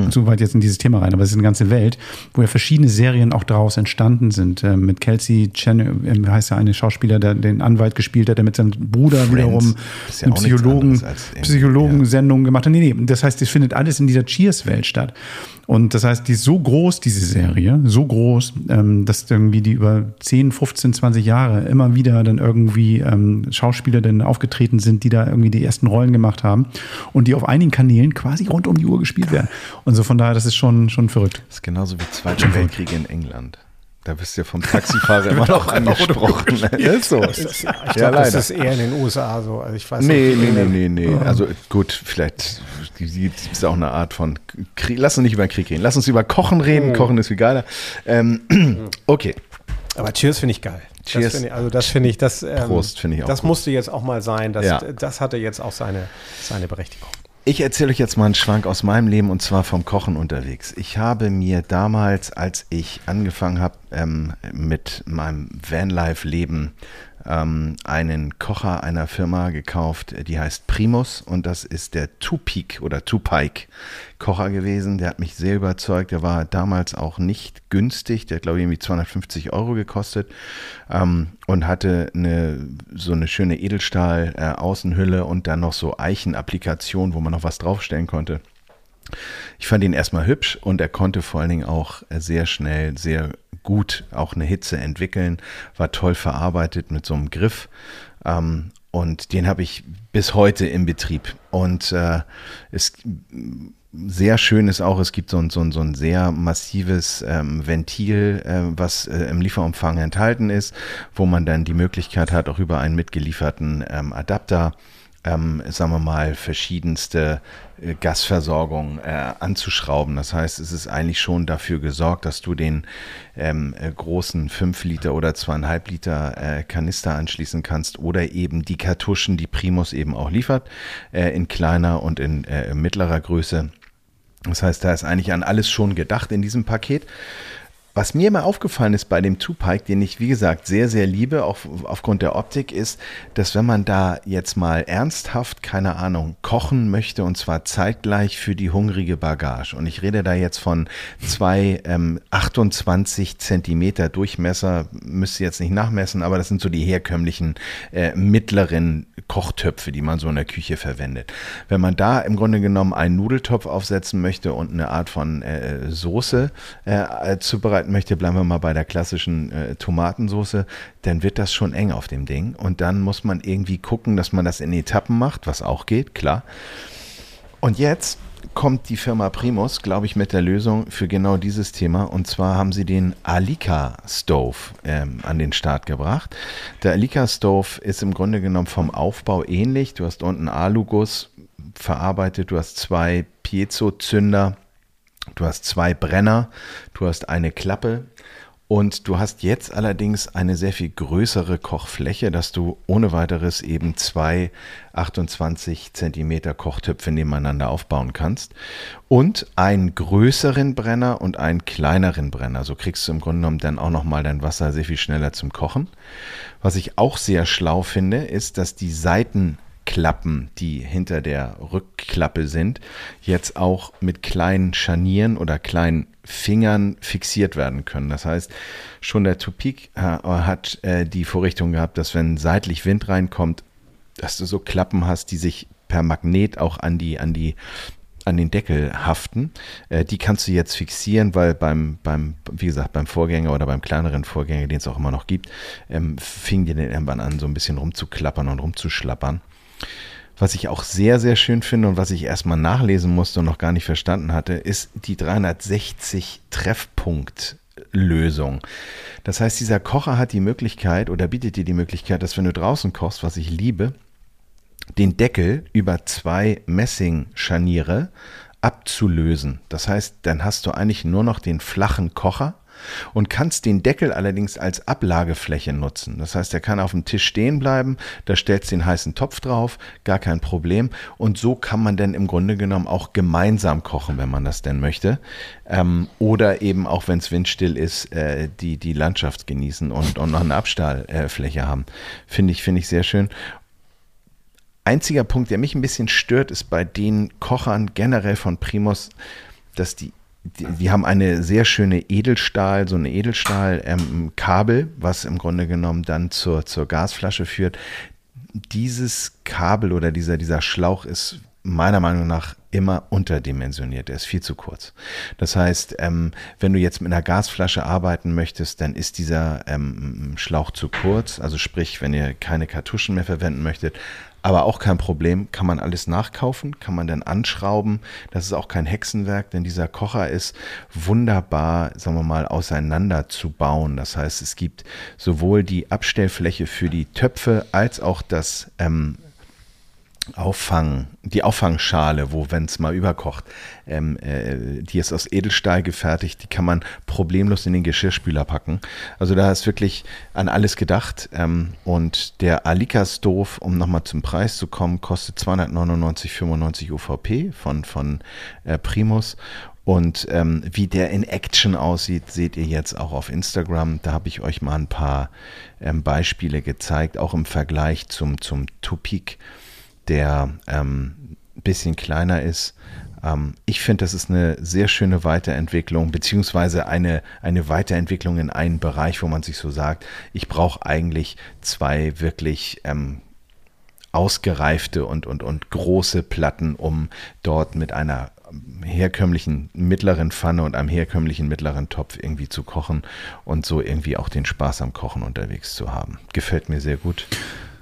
[SPEAKER 3] zu weit jetzt in dieses Thema rein, aber es ist eine ganze Welt, wo ja verschiedene Serien auch daraus entstanden sind. Ähm, Mit Kelsey Chen, ähm, heißt ja eine Schauspieler, der den Anwalt gespielt hat, der mit seinem Bruder wiederum
[SPEAKER 1] Ist ja
[SPEAKER 3] eine Psychologen, Psychologen-Sendung gemacht hat. Nee, nee, das heißt, es findet alles in dieser Cheers-Welt statt. Und das heißt, die ist so groß, diese Serie, so groß, ähm, dass irgendwie die über 10, 15, 20 Jahre immer wieder dann irgendwie ähm, Schauspieler dann aufgetreten sind, die da irgendwie die ersten Rollen gemacht haben und die auf einigen Kanälen quasi rund um die Uhr gespielt werden. Und so von daher, das ist schon, schon verrückt.
[SPEAKER 1] Das ist genauso wie Zweiter Weltkrieg in England. Da wirst du ja vom Taxifahrer immer noch angesprochen. ist so.
[SPEAKER 2] Das ist, ja, ich
[SPEAKER 1] Ja,
[SPEAKER 2] glaube, das ist eher in den USA so. Also ich weiß
[SPEAKER 1] Nee,
[SPEAKER 2] nicht,
[SPEAKER 1] nee, nee, nee, nee. Also gut, vielleicht gibt es auch eine Art von Krieg. Lass uns nicht über Krieg reden. Lass uns über Kochen reden. Kochen ist viel geiler. Ähm, okay.
[SPEAKER 2] Aber Cheers finde ich geil.
[SPEAKER 1] Cheers.
[SPEAKER 2] Das ich, also das finde ich, das, ähm,
[SPEAKER 1] Prost finde ich auch
[SPEAKER 2] das
[SPEAKER 1] gut.
[SPEAKER 2] musste jetzt auch mal sein. Das,
[SPEAKER 1] Ja.
[SPEAKER 2] das hatte jetzt auch seine, seine Berechtigung.
[SPEAKER 1] Ich erzähle euch jetzt mal einen Schwank aus meinem Leben und zwar vom Kochen unterwegs. Ich habe mir damals, als ich angefangen habe ähm, mit meinem Vanlife-Leben, ähm, einen Kocher einer Firma gekauft, die heißt Primus und das ist der Two-Peak oder Two-Pike Kocher gewesen. Der hat mich sehr überzeugt. Der war damals auch nicht günstig. Der hat, glaube ich, irgendwie 250 Euro gekostet ähm, und hatte eine, so eine schöne Edelstahl-Außenhülle und dann noch so Eichenapplikationen, wo man noch was draufstellen konnte. Ich fand ihn erstmal hübsch und er konnte vor allen Dingen auch sehr schnell, sehr gut auch eine Hitze entwickeln, war toll verarbeitet mit so einem Griff. Ähm, und den habe ich bis heute im Betrieb. Und äh, es sehr schön ist auch, es gibt so ein, so ein, so ein sehr massives ähm, Ventil, äh, was äh, im Lieferumfang enthalten ist, wo man dann die Möglichkeit hat, auch über einen mitgelieferten ähm, Adapter ähm, sagen wir mal, verschiedenste äh, Gasversorgung äh, anzuschrauben. Das heißt, es ist eigentlich schon dafür gesorgt, dass du den ähm, äh, großen 5 Liter oder 2,5 Liter äh, Kanister anschließen kannst oder eben die Kartuschen, die Primus eben auch liefert, äh, in kleiner und in äh, mittlerer Größe. Das heißt, da ist eigentlich an alles schon gedacht in diesem Paket. Was mir immer aufgefallen ist bei dem Two-Pike, den ich wie gesagt sehr, sehr liebe, auch aufgrund der Optik, ist, dass wenn man da jetzt mal ernsthaft, keine Ahnung, kochen möchte und zwar zeitgleich für die hungrige Bagage. Und ich rede da jetzt von zwei ähm, 28 Zentimeter Durchmesser, müsst ihr jetzt nicht nachmessen, aber das sind so die herkömmlichen äh, mittleren Kochtöpfe, die man so in der Küche verwendet. Wenn man da im Grunde genommen einen Nudeltopf aufsetzen möchte und eine Art von äh, Soße äh, zubereiten möchte, bleiben wir mal bei der klassischen äh, Tomatensoße, dann wird das schon eng auf dem Ding. Und dann muss man irgendwie gucken, dass man das in Etappen macht, was auch geht, klar. Und jetzt kommt die Firma Primus, glaube ich, mit der Lösung für genau dieses Thema. Und zwar haben sie den Alika Stove ähm, an den Start gebracht. Der Alika Stove ist im Grunde genommen vom Aufbau ähnlich. Du hast unten Aluguss verarbeitet, du hast zwei Piezo-Zünder, du hast zwei Brenner, du hast eine Klappe. Und du hast jetzt allerdings eine sehr viel größere Kochfläche, dass du ohne weiteres eben zwei 28 Zentimeter Kochtöpfe nebeneinander aufbauen kannst. Und einen größeren Brenner und einen kleineren Brenner. So kriegst du im Grunde genommen dann auch nochmal dein Wasser sehr viel schneller zum Kochen. Was ich auch sehr schlau finde, ist, dass die Seiten Klappen, die hinter der Rückklappe sind, jetzt auch mit kleinen Scharnieren oder kleinen Fingern fixiert werden können. Das heißt, schon der Tupik äh, hat äh, die Vorrichtung gehabt, dass wenn seitlich Wind reinkommt, dass du so Klappen hast, die sich per Magnet auch an die, an die an den Deckel haften. Äh, die kannst du jetzt fixieren, weil beim, beim, wie gesagt, beim Vorgänger oder beim kleineren Vorgänger, den es auch immer noch gibt, ähm, fing die dann irgendwann an, so ein bisschen rumzuklappern und rumzuschlappern. Was ich auch sehr, sehr schön finde und was ich erstmal nachlesen musste und noch gar nicht verstanden hatte, ist die 360 Treffpunkt Lösung. Das heißt, dieser Kocher hat die Möglichkeit oder bietet dir die Möglichkeit, dass wenn du draußen kochst, was ich liebe, den Deckel über zwei Messingscharniere abzulösen. Das heißt, dann hast du eigentlich nur noch den flachen Kocher und kannst den Deckel allerdings als Ablagefläche nutzen. Das heißt, er kann auf dem Tisch stehen bleiben, da stellst du den heißen Topf drauf, gar kein Problem. Und so kann man dann im Grunde genommen auch gemeinsam kochen, wenn man das denn möchte. Ähm, oder eben auch, wenn es windstill ist, äh, die, die Landschaft genießen und, und noch eine Abstahlfläche äh, haben. Finde ich, finde ich sehr schön. Einziger Punkt, der mich ein bisschen stört, ist bei den Kochern generell von Primus, dass die die, die, haben eine sehr schöne Edelstahl, so eine Edelstahl-Kabel, ähm, was im Grunde genommen dann zur, zur Gasflasche führt. Dieses Kabel oder dieser, dieser Schlauch ist meiner Meinung nach immer unterdimensioniert. Er ist viel zu kurz. Das heißt, ähm, wenn du jetzt mit einer Gasflasche arbeiten möchtest, dann ist dieser ähm, Schlauch zu kurz. Also sprich, wenn ihr keine Kartuschen mehr verwenden möchtet, aber auch kein Problem, kann man alles nachkaufen, kann man dann anschrauben. Das ist auch kein Hexenwerk, denn dieser Kocher ist wunderbar, sagen wir mal, auseinander zu bauen. Das heißt, es gibt sowohl die Abstellfläche für die Töpfe als auch das ähm, Auffang, die Auffangschale, wo, wenn es mal überkocht, ähm, äh, die ist aus Edelstahl gefertigt, die kann man problemlos in den Geschirrspüler packen. Also da ist wirklich an alles gedacht. Ähm, und der Alika Stove, um nochmal zum Preis zu kommen, kostet 299,95 UVP von, von äh, Primus. Und ähm, wie der in Action aussieht, seht ihr jetzt auch auf Instagram. Da habe ich euch mal ein paar ähm, Beispiele gezeigt, auch im Vergleich zum, zum Tupik der ähm, bisschen kleiner ist. Ähm, ich finde, das ist eine sehr schöne Weiterentwicklung, beziehungsweise eine, eine Weiterentwicklung in einen Bereich, wo man sich so sagt, ich brauche eigentlich zwei wirklich ähm, ausgereifte und, und, und große Platten, um dort mit einer herkömmlichen mittleren Pfanne und einem herkömmlichen mittleren Topf irgendwie zu kochen und so irgendwie auch den Spaß am Kochen unterwegs zu haben. Gefällt mir sehr gut.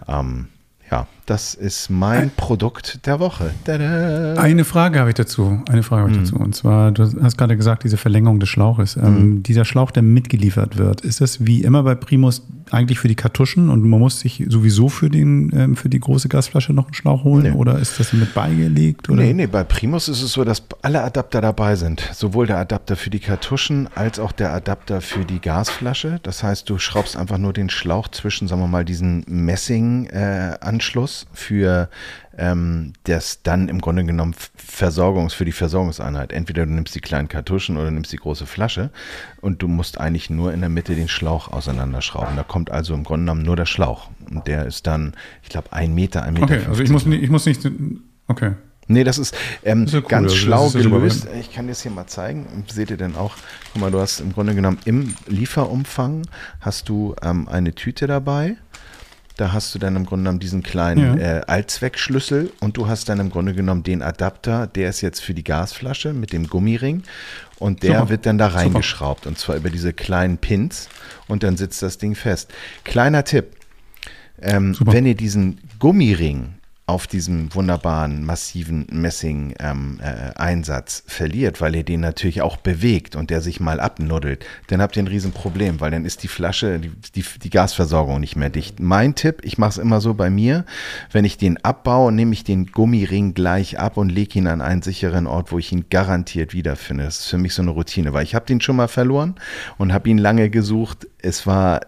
[SPEAKER 1] Ähm, ja, das ist mein Produkt der Woche.
[SPEAKER 3] Tada. Eine Frage habe ich dazu. Eine Frage habe ich mhm. dazu. Und zwar, du hast gerade gesagt, diese Verlängerung des Schlauches. Mhm. dieser Schlauch, der mitgeliefert wird, ist das wie immer bei Primus eigentlich für die Kartuschen und man muss sich sowieso für, den, ähm, für die große Gasflasche noch einen Schlauch holen? Nee. Oder ist das mit beigelegt? Oder?
[SPEAKER 1] Nee, nee, bei Primus ist es so, dass alle Adapter dabei sind. Sowohl der Adapter für die Kartuschen als auch der Adapter für die Gasflasche. Das heißt, du schraubst einfach nur den Schlauch zwischen, sagen wir mal, diesen Messing-Anschluss. Äh, für ähm, das dann im Grunde genommen Versorgungs, für die Versorgungseinheit. Entweder du nimmst die kleinen Kartuschen oder nimmst die große Flasche und du musst eigentlich nur in der Mitte den Schlauch auseinanderschrauben. Da kommt also im Grunde genommen nur der Schlauch. Und der ist dann, ich glaube, ein Meter, ein Meter.
[SPEAKER 3] Okay, also ich muss, nicht, ich muss nicht, okay.
[SPEAKER 1] Nee, das ist, ähm, das ist ja cool. ganz also schlau gelöst. Ich kann das hier mal zeigen. Seht ihr denn auch, guck mal, du hast im Grunde genommen im Lieferumfang hast du ähm, eine Tüte dabei da hast du dann im Grunde genommen diesen kleinen ja. äh, Allzweckschlüssel und du hast dann im Grunde genommen den Adapter, der ist jetzt für die Gasflasche mit dem Gummiring und der Super. wird dann da reingeschraubt Super. und zwar über diese kleinen Pins und dann sitzt das Ding fest. Kleiner Tipp, ähm, wenn ihr diesen Gummiring auf diesem wunderbaren, massiven Messing-Einsatz ähm, äh, verliert, weil ihr den natürlich auch bewegt und der sich mal abnuddelt, dann habt ihr ein Riesenproblem, weil dann ist die Flasche, die, die, die Gasversorgung nicht mehr dicht. Mein Tipp, ich mache es immer so bei mir, wenn ich den abbaue, nehme ich den Gummiring gleich ab und lege ihn an einen sicheren Ort, wo ich ihn garantiert wiederfinde. Das ist für mich so eine Routine, weil ich habe den schon mal verloren und habe ihn lange gesucht. Es war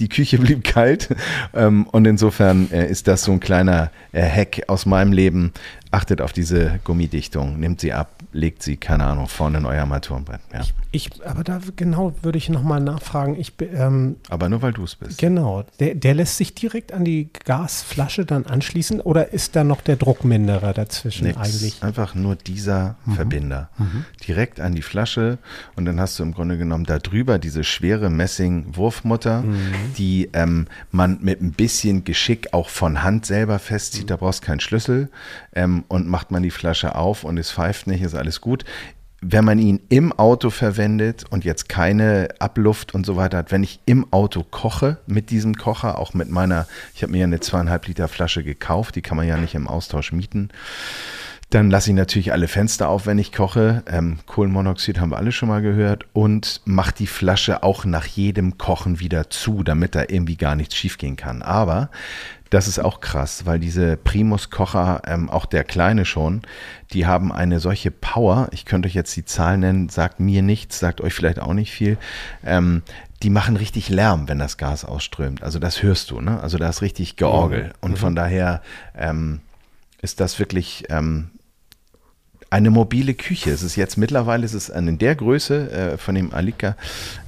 [SPEAKER 1] die Küche blieb kalt. Ähm, und insofern äh, ist das so ein kleiner äh, Hack aus meinem Leben. Achtet auf diese Gummidichtung, nimmt sie ab, legt sie, keine Ahnung, vorne in euer Armaturenbrett. Ja.
[SPEAKER 2] Ich, ich, aber da genau würde ich nochmal nachfragen. Ich, ähm,
[SPEAKER 1] aber nur weil du es bist.
[SPEAKER 2] Genau. Der, der lässt sich direkt an die Gasflasche dann anschließen oder ist da noch der Druckminderer dazwischen Nix, eigentlich?
[SPEAKER 1] Einfach nur dieser mhm. Verbinder. Mhm. Direkt an die Flasche und dann hast du im Grunde genommen da drüber diese schwere Messing-Wurfmutter, mhm. die ähm, man mit ein bisschen Geschick auch von Hand selber festzieht. Da brauchst du keinen Schlüssel ähm, und macht man die Flasche auf und es pfeift nicht, ist alles gut. Wenn man ihn im Auto verwendet und jetzt keine Abluft und so weiter hat, wenn ich im Auto koche mit diesem Kocher, auch mit meiner, ich habe mir ja eine zweieinhalb Liter Flasche gekauft, die kann man ja nicht im Austausch mieten, Dann lasse ich natürlich alle Fenster auf, wenn ich koche. Ähm, Kohlenmonoxid haben wir alle schon mal gehört. Und mache die Flasche auch nach jedem Kochen wieder zu, damit da irgendwie gar nichts schiefgehen kann. Aber das ist auch krass, weil diese Primus-Kocher, ähm, auch der kleine schon, die haben eine solche Power. Ich könnte euch jetzt die Zahlen nennen, sagt mir nichts, sagt euch vielleicht auch nicht viel. Ähm, die machen richtig Lärm, wenn das Gas ausströmt. Also das hörst du, ne? Also da ist richtig Georgel. Mhm. Und von daher ähm, ist das wirklich ähm, eine mobile Küche. Es ist jetzt mittlerweile, es ist in der Größe äh, von dem Alika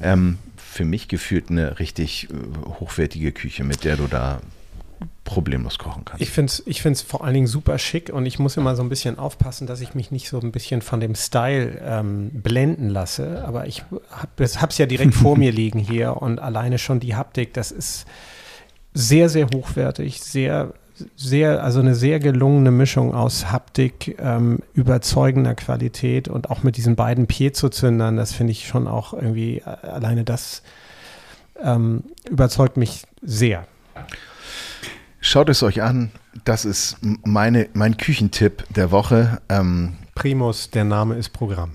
[SPEAKER 1] ähm, für mich gefühlt eine richtig äh, hochwertige Küche, mit der du da problemlos kochen kannst.
[SPEAKER 2] Ich finde es ich find's vor allen Dingen super schick und ich muss immer so ein bisschen aufpassen, dass ich mich nicht so ein bisschen von dem Style ähm, blenden lasse. Aber ich habe es ja direkt vor mir liegen hier und alleine schon die Haptik, das ist sehr, sehr hochwertig, sehr sehr, also eine sehr gelungene Mischung aus Haptik, ähm, überzeugender Qualität und auch mit diesen beiden Piezo-Zündern, das finde ich schon auch irgendwie, äh, alleine das ähm, überzeugt mich sehr.
[SPEAKER 1] Schaut es euch an, das ist meine, mein Küchentipp der Woche.
[SPEAKER 2] Ähm, Primus, der Name ist Programm.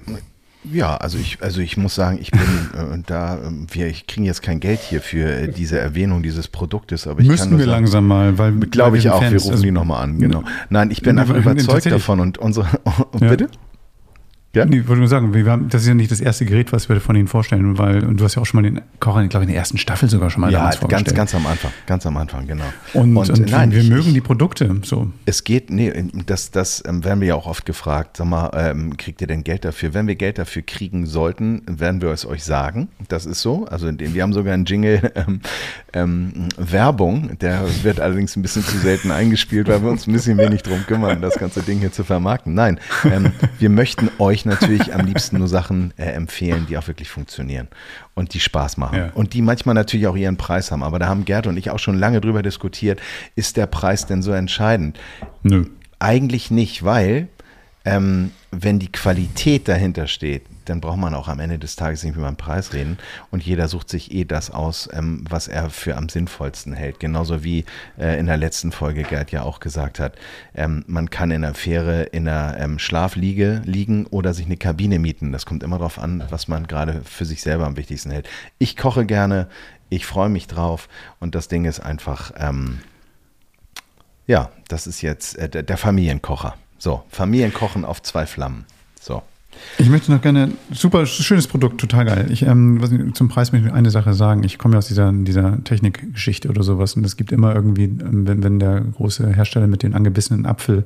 [SPEAKER 1] Ja, also ich, also ich muss sagen, ich bin äh, da, ähm, wir kriegen jetzt kein Geld hier für äh, diese Erwähnung dieses Produktes, aber ich
[SPEAKER 3] Müssten kann wir sagen, langsam mal, weil
[SPEAKER 1] glaube ich auch, Fans, wir rufen also, die nochmal an, genau. Nein, ich bin einfach überzeugt davon und unsere, oh,
[SPEAKER 3] ja. bitte? Ja? Nee, ich wollte nur sagen, wir haben, das ist ja nicht das erste Gerät, was wir von Ihnen vorstellen, weil und du hast ja auch schon mal den Kocher, glaube ich, in der ersten Staffel sogar schon mal
[SPEAKER 1] ja, ganz, ganz am Anfang, ganz am Anfang, genau.
[SPEAKER 3] Und, und, und nein, wir ich, mögen die Produkte so.
[SPEAKER 1] Es geht, nee, das, das ähm, werden wir ja auch oft gefragt, sag mal, ähm, kriegt ihr denn Geld dafür? Wenn wir Geld dafür kriegen sollten, werden wir es euch sagen. Das ist so. Also wir haben sogar einen Jingle ähm, ähm, Werbung, der wird allerdings ein bisschen zu selten eingespielt, weil wir uns ein bisschen wenig drum kümmern, das ganze Ding hier zu vermarkten. Nein, ähm, wir möchten euch natürlich am liebsten nur Sachen äh, empfehlen, die auch wirklich funktionieren und die Spaß machen. Ja. Und die manchmal natürlich auch ihren Preis haben. Aber da haben Gerd und ich auch schon lange drüber diskutiert, ist der Preis denn so entscheidend? Nö. Eigentlich nicht, weil ähm, wenn die Qualität dahinter steht, dann braucht man auch am Ende des Tages nicht über den Preis reden. Und jeder sucht sich eh das aus, ähm, was er für am sinnvollsten hält. Genauso wie äh, in der letzten Folge Gerd ja auch gesagt hat, ähm, man kann in der Fähre in einer ähm, Schlafliege liegen oder sich eine Kabine mieten. Das kommt immer darauf an, was man gerade für sich selber am wichtigsten hält. Ich koche gerne, ich freue mich drauf und das Ding ist einfach, ähm, ja, das ist jetzt äh, der Familienkocher. So, Familienkochen auf zwei Flammen. So.
[SPEAKER 3] Ich möchte noch gerne, super schönes Produkt, total geil. Ich, ähm, was, zum Preis möchte ich eine Sache sagen. Ich komme ja aus dieser, dieser Technikgeschichte oder sowas und es gibt immer irgendwie, ähm, wenn, wenn der große Hersteller mit dem angebissenen Apfel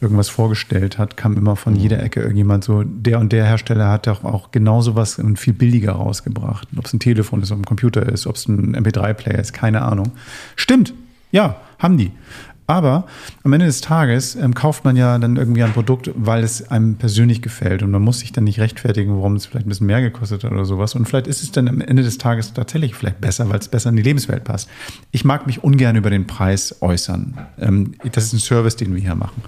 [SPEAKER 3] irgendwas vorgestellt hat, kam immer von jeder Ecke irgendjemand so, der und der Hersteller hat doch auch genauso was und viel billiger rausgebracht. Ob es ein Telefon ist, ob ein Computer ist, ob es ein MP3-Player ist, keine Ahnung. Stimmt, ja, haben die. Aber am Ende des Tages ähm, kauft man ja dann irgendwie ein Produkt, weil es einem persönlich gefällt. Und man muss sich dann nicht rechtfertigen, warum es vielleicht ein bisschen mehr gekostet hat oder sowas. Und vielleicht ist es dann am Ende des Tages tatsächlich vielleicht besser, weil es besser in die Lebenswelt passt. Ich mag mich ungern über den Preis äußern. Ähm, das ist ein Service, den wir hier machen.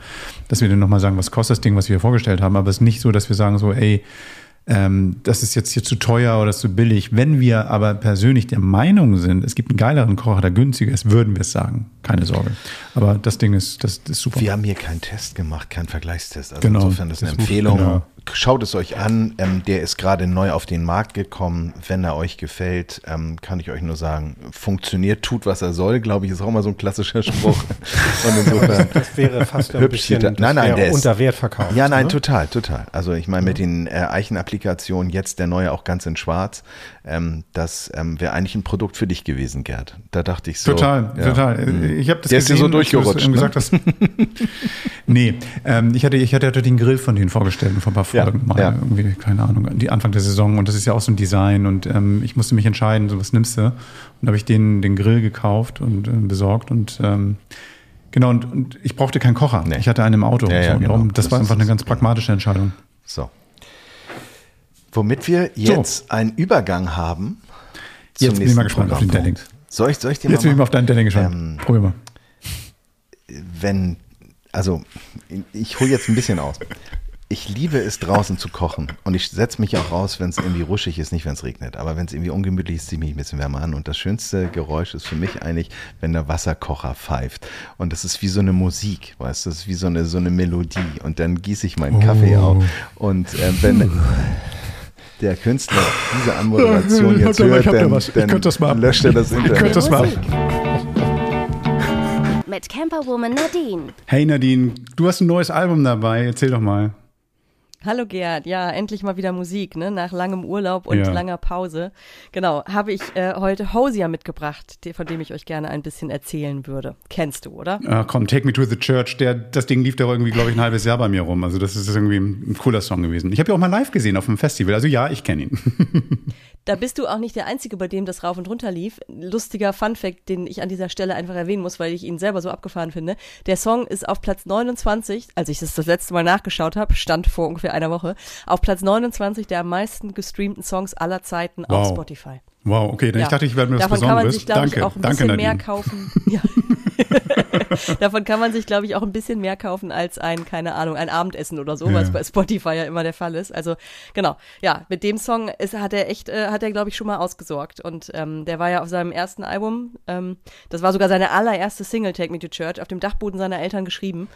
[SPEAKER 3] Dass wir dann nochmal sagen, was kostet das Ding, was wir hier vorgestellt haben. Aber es ist nicht so, dass wir sagen so, ey, ähm, das ist jetzt hier zu teuer oder zu billig. Wenn wir aber persönlich der Meinung sind, es gibt einen geileren Kocher, der günstiger ist, würden wir es sagen. Keine Sorge. Aber das Ding ist, das, das ist super.
[SPEAKER 1] Wir haben hier keinen Test gemacht, keinen Vergleichstest. Also genau, insofern ist eine Empfehlung. Genau schaut es euch an. Ähm, der ist gerade neu auf den Markt gekommen. Wenn er euch gefällt, ähm, kann ich euch nur sagen, funktioniert, tut, was er soll, glaube ich, ist auch mal so ein klassischer Spruch.
[SPEAKER 2] Und insofern das wäre fast ein bisschen das
[SPEAKER 1] nein, nein, der
[SPEAKER 2] unter Wert verkauft.
[SPEAKER 1] Ja, nein, ne? total, total. Also ich meine, mit den äh, Eichen-Applikationen, jetzt der neue auch ganz in schwarz, ähm, das ähm, wäre eigentlich ein Produkt für dich gewesen, Gerd. Da dachte ich so.
[SPEAKER 3] Total, ja, total.
[SPEAKER 1] Hm.
[SPEAKER 3] Ich habe das
[SPEAKER 1] der gesehen, ist dir so durchgerutscht.
[SPEAKER 3] Ne? Gesagt hast. nee, ähm, ich hatte, ich hatte den Grill von denen vorgestellt vor ein paar Folgen ja, mal ja. irgendwie, keine Ahnung, die Anfang der Saison und das ist ja auch so ein Design und ähm, ich musste mich entscheiden, so was nimmst du? Und da habe ich den, den Grill gekauft und äh, besorgt und ähm, genau, und, und ich brauchte keinen Kocher. Nee. Ich hatte einen im Auto. Ja, so, ja, genau. das, das, war einfach eine ganz pragmatische Entscheidung.
[SPEAKER 1] So. Womit wir jetzt so. einen Übergang haben.
[SPEAKER 3] Jetzt bin ich mal gespannt auf den Delling.
[SPEAKER 1] Soll ich, soll ich dir
[SPEAKER 3] Jetzt bin ich mal auf deinen Delling gespannt. Ähm, Probier mal.
[SPEAKER 1] Wenn, also, ich hole jetzt ein bisschen aus ich liebe es draußen zu kochen und ich setze mich auch raus, wenn es irgendwie ruschig ist, nicht wenn es regnet, aber wenn es irgendwie ungemütlich ist, ziehe ich mich ein bisschen wärmer an und das schönste Geräusch ist für mich eigentlich, wenn der Wasserkocher pfeift und das ist wie so eine Musik, weißt du, das ist wie so eine, so eine Melodie und dann gieße ich meinen Kaffee
[SPEAKER 3] Oh.
[SPEAKER 1] auf und äh, wenn der Künstler diese Anmoderation
[SPEAKER 3] Ich
[SPEAKER 1] jetzt
[SPEAKER 3] ich
[SPEAKER 1] hört, dann,
[SPEAKER 3] was. Ich
[SPEAKER 1] dann
[SPEAKER 3] könnte das mal-
[SPEAKER 1] löscht er das Internet.
[SPEAKER 3] könnte das mal-.
[SPEAKER 4] Mit Camperwoman Nadine.
[SPEAKER 3] Hey Nadine, du hast ein neues Album dabei. Erzähl doch mal.
[SPEAKER 5] Hallo Gerd, ja, endlich mal wieder Musik, ne? Nach langem Urlaub und
[SPEAKER 3] Ja.
[SPEAKER 5] langer Pause. Genau, habe ich äh, heute Hosier mitgebracht, von dem ich euch gerne ein bisschen erzählen würde. Kennst du, oder?
[SPEAKER 3] Ah, komm, Take Me to the Church. Der, das Ding lief da irgendwie, glaube ich, ein halbes Jahr bei mir rum. Also das ist irgendwie ein, ein cooler Song gewesen. Ich habe ihn auch mal live gesehen auf dem Festival. Also ja, ich kenne ihn.
[SPEAKER 5] Da bist du auch nicht der Einzige, bei dem das rauf und runter lief. Lustiger Funfact, den ich an dieser Stelle einfach erwähnen muss, weil ich ihn selber so abgefahren finde. Der Song ist auf Platz 29, als ich das das letzte Mal nachgeschaut habe, stand vor ungefähr einer Woche, auf Platz 29 der am meisten gestreamten Songs aller Zeiten auf
[SPEAKER 3] Wow.
[SPEAKER 5] Spotify.
[SPEAKER 3] Wow, okay, dann ich dachte, ich werde mir was
[SPEAKER 5] Davon kann man
[SPEAKER 3] Besonderes.
[SPEAKER 5] sich, glaube ich, auch ein
[SPEAKER 3] danke
[SPEAKER 5] bisschen
[SPEAKER 3] Nadine.
[SPEAKER 5] mehr kaufen. Ja. Davon kann man sich, glaube ich, auch ein bisschen mehr kaufen als ein, keine Ahnung, ein Abendessen oder so,
[SPEAKER 3] Ja.
[SPEAKER 5] was bei Spotify ja immer der Fall ist. Also genau, ja, mit dem Song ist, hat er echt, äh, hat er, glaube ich, schon mal ausgesorgt. Und ähm, der war ja auf seinem ersten Album, ähm, das war sogar seine allererste Single, Take Me to Church, auf dem Dachboden seiner Eltern geschrieben.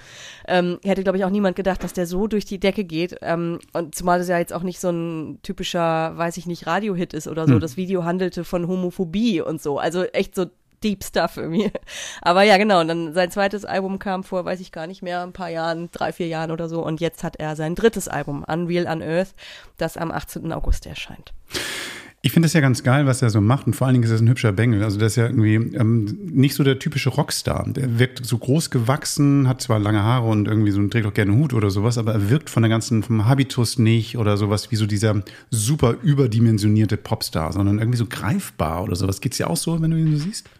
[SPEAKER 5] Ähm, hätte, glaube ich, auch niemand gedacht, dass der so durch die Decke geht. Ähm, und zumal es ja jetzt auch nicht so ein typischer, weiß ich nicht, Radiohit ist oder so.
[SPEAKER 3] Hm.
[SPEAKER 5] Das Video handelte von Homophobie und so. Also echt so Deep Stuff irgendwie. Aber ja, genau. Und dann sein zweites Album kam vor, weiß ich gar nicht mehr, ein paar Jahren, drei, vier Jahren oder so. Und jetzt hat er sein drittes Album, Unreal Unearth, das am 18. August erscheint.
[SPEAKER 3] Ich finde das ja ganz geil, was er so macht. Und vor allen Dingen ist er ein hübscher Bengel. Also, der ist ja irgendwie ähm, nicht so der typische Rockstar. Der wirkt so groß gewachsen, hat zwar lange Haare und irgendwie so trägt auch gerne einen Hut oder sowas, aber er wirkt von der ganzen, vom Habitus nicht oder sowas wie so dieser super überdimensionierte Popstar, sondern irgendwie so greifbar oder sowas. Geht's dir auch so, wenn du ihn so siehst?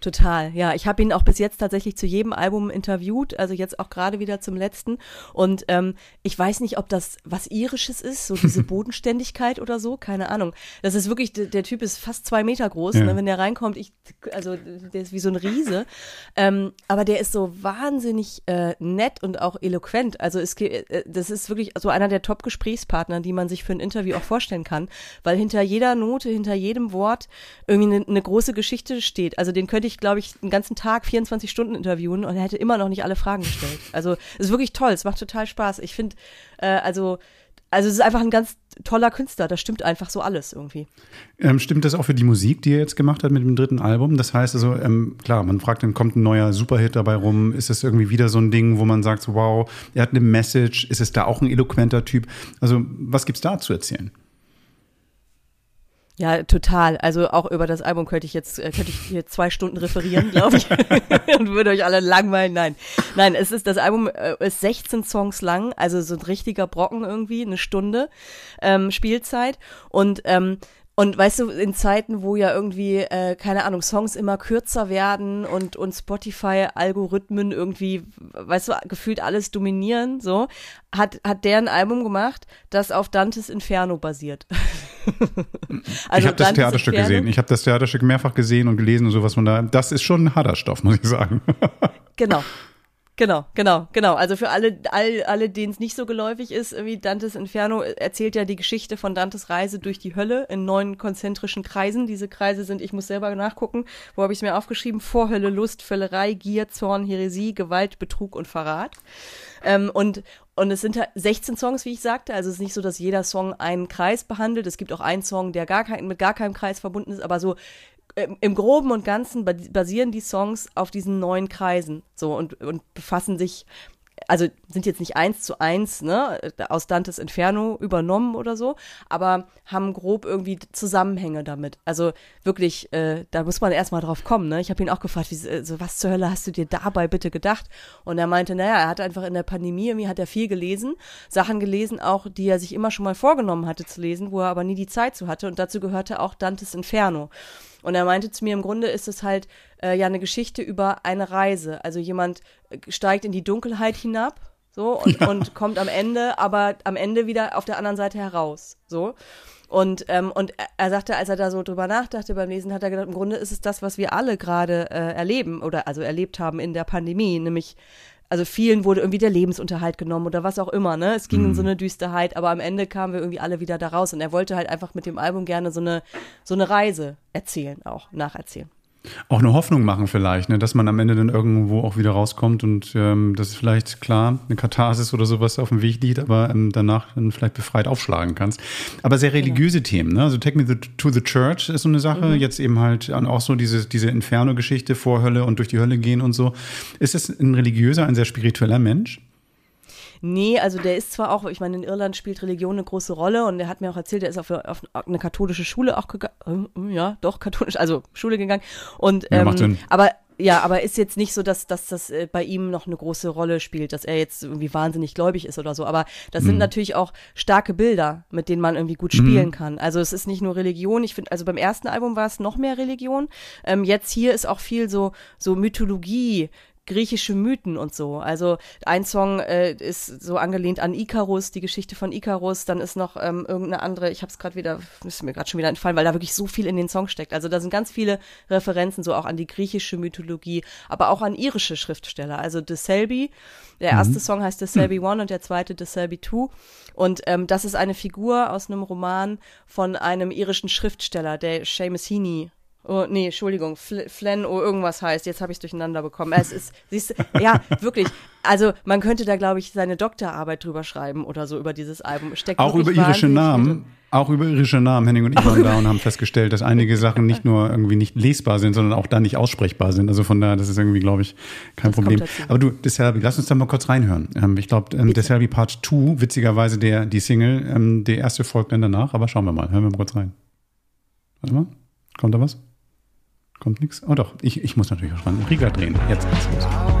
[SPEAKER 5] Total, ja. Ich habe ihn auch bis jetzt tatsächlich zu jedem Album interviewt, also jetzt auch gerade wieder zum letzten. Und ähm, ich weiß nicht, ob das was Irisches ist, so diese Bodenständigkeit oder so, keine Ahnung. Das ist wirklich, der, der Typ ist fast zwei Meter groß,
[SPEAKER 3] Ja.
[SPEAKER 5] ne, wenn der reinkommt, ich, also der ist wie so ein Riese. Ähm, aber der ist so wahnsinnig äh, nett und auch eloquent. Also es, äh, das ist wirklich so einer der Top-Gesprächspartner, die man sich für ein Interview auch vorstellen kann, weil hinter jeder Note, hinter jedem Wort irgendwie eine, eine große Geschichte steht. Also den könnte ich, glaube ich, einen ganzen Tag, 24 Stunden interviewen und er hätte immer noch nicht alle Fragen gestellt. Also es ist wirklich toll, es macht total Spaß. Ich finde, äh, also, also es ist einfach ein ganz toller Künstler, das stimmt einfach so alles irgendwie.
[SPEAKER 3] Ähm, stimmt das auch für die Musik, die er jetzt gemacht hat mit dem dritten Album? Das heißt also, ähm, klar, man fragt, dann kommt ein neuer Superhit dabei rum. Ist es irgendwie wieder so ein Ding, wo man sagt, wow, er hat eine Message? Ist es da auch ein eloquenter Typ? Also, was gibt's da zu erzählen?
[SPEAKER 5] Ja, total. Also auch über das Album könnte ich jetzt, äh, könnte ich hier zwei Stunden referieren, glaube ich. und würde euch alle langweilen. Nein. Nein, es ist, das Album äh, ist 16 Songs lang, also so ein richtiger Brocken irgendwie, eine Stunde ähm, Spielzeit. Und ähm, und weißt du, in Zeiten, wo ja irgendwie, äh, keine Ahnung, Songs immer kürzer werden und, und Spotify-Algorithmen irgendwie, weißt du, gefühlt alles dominieren, so, hat, hat der ein Album gemacht, das auf Dantes Inferno basiert.
[SPEAKER 3] ich habe das Theaterstück
[SPEAKER 5] Inferno-
[SPEAKER 3] gesehen. Ich habe das Theaterstück mehrfach gesehen und gelesen und sowas von da. Das ist schon ein harter Stoff, muss ich sagen.
[SPEAKER 5] Genau. Genau, genau, genau. Also für alle, all, alle, denen es nicht so geläufig ist, wie Dantes Inferno erzählt ja die Geschichte von Dantes Reise durch die Hölle in neun konzentrischen Kreisen. Diese Kreise sind, ich muss selber nachgucken, wo habe ich es mir aufgeschrieben? Vorhölle, Lust, Völlerei, Gier, Zorn, Häresie, Gewalt, Betrug und Verrat. Ähm, und, und es sind halt 16 Songs, wie ich sagte. Also es ist nicht so, dass jeder Song einen Kreis behandelt. Es gibt auch einen Song, der gar kein, mit gar keinem Kreis verbunden ist, aber so im, Groben und Ganzen ba- basieren die Songs auf diesen neuen Kreisen. So und, und befassen sich, also sind jetzt nicht eins zu eins, ne, aus Dantes Inferno übernommen oder so, aber haben grob irgendwie Zusammenhänge damit. Also wirklich, äh, da muss man erstmal drauf kommen, ne? Ich habe ihn auch gefragt, wie, äh, so, was zur Hölle hast du dir dabei bitte gedacht? Und er meinte, naja, er hat einfach in der Pandemie, irgendwie hat er viel gelesen, Sachen gelesen auch, die er sich immer schon mal vorgenommen hatte zu lesen, wo er aber nie die Zeit zu hatte und dazu gehörte auch Dantes Inferno. Und er meinte zu mir, im Grunde ist es halt äh, ja eine Geschichte über eine Reise. Also jemand äh, steigt in die Dunkelheit hinab, so, und, und kommt am Ende, aber am Ende wieder auf der anderen Seite heraus, so. Und, ähm, und er- er sagte, als er da so drüber nachdachte beim Lesen, hat er gedacht, im Grunde ist es das, was wir alle gerade äh, erleben oder also erlebt haben in der Pandemie, nämlich Also vielen wurde irgendwie der Lebensunterhalt genommen oder was auch immer, ne? Es ging in so eine Düsterheit, aber am Ende kamen wir irgendwie alle wieder da raus und er wollte halt einfach mit dem Album gerne so eine, so eine Reise erzählen, auch nacherzählen.
[SPEAKER 3] Auch eine Hoffnung machen vielleicht, ne, dass man am Ende dann irgendwo auch wieder rauskommt und ähm, das ist vielleicht klar eine Katharsis oder sowas auf dem Weg liegt, aber ähm, danach dann vielleicht befreit aufschlagen kannst. Aber sehr religiöse Themen, ne? Also Take Me the, to the Church ist so eine Sache. Jetzt eben halt auch so diese, diese Inferno-Geschichte vor Hölle und durch die Hölle gehen und so. Ist es ein religiöser, ein sehr spiritueller Mensch?
[SPEAKER 5] Nee, also der ist zwar auch, ich meine, in Irland spielt Religion eine große Rolle und er hat mir auch erzählt, er ist auf, auf eine katholische Schule auch gegangen, äh, ja, doch, katholisch, also Schule gegangen. Und,
[SPEAKER 3] Ja,
[SPEAKER 5] ähm, aber ja, aber ist jetzt nicht so, dass, dass das äh, bei ihm noch eine große Rolle spielt, dass er jetzt irgendwie wahnsinnig gläubig ist oder so. Aber das sind natürlich auch starke Bilder, mit denen man irgendwie gut spielen kann. Also es ist nicht nur Religion. Ich finde, also beim ersten Album war es noch mehr Religion. Ähm, jetzt hier ist auch viel so, so Mythologie, griechische Mythen und so. Also ein Song äh, ist so angelehnt an Ikarus, die Geschichte von Ikarus. Dann ist noch ähm, irgendeine andere, ich habe es gerade wieder, ist mir gerade schon wieder entfallen, weil da wirklich so viel in den Song steckt. Also da sind ganz viele Referenzen so auch an die griechische Mythologie, aber auch an irische Schriftsteller. Also De Selby, der erste Song heißt De Selby One und der zweite De Selby Two. Und ähm, das ist eine Figur aus einem Roman von einem irischen Schriftsteller, der Seamus Heaney Oh, nee, Entschuldigung, Fl Flan oh irgendwas heißt. Jetzt habe ich es durcheinander bekommen. Es ist, siehst ja, wirklich. Also man könnte da, glaube ich, seine Doktorarbeit drüber schreiben oder so über dieses Album. Steckt
[SPEAKER 3] Auch über irische Namen. Auch über irische Namen. Henning und ich waren da und haben festgestellt, dass einige Sachen nicht nur irgendwie nicht lesbar sind, sondern auch da nicht aussprechbar sind. Also von daher, das ist irgendwie, glaube ich, kein
[SPEAKER 5] Das
[SPEAKER 3] Problem. Aber du, Deselby, lass uns da mal kurz reinhören. Ähm, ich glaube, ähm, Deselby Part 2, witzigerweise der, die Single, ähm, der erste folgt dann danach, aber schauen wir mal. Hören wir mal kurz rein. Warte mal. Kommt da was? Kommt nichts? Oh doch, ich, ich muss natürlich auch spannend. Riga drehen. Jetzt geht's los.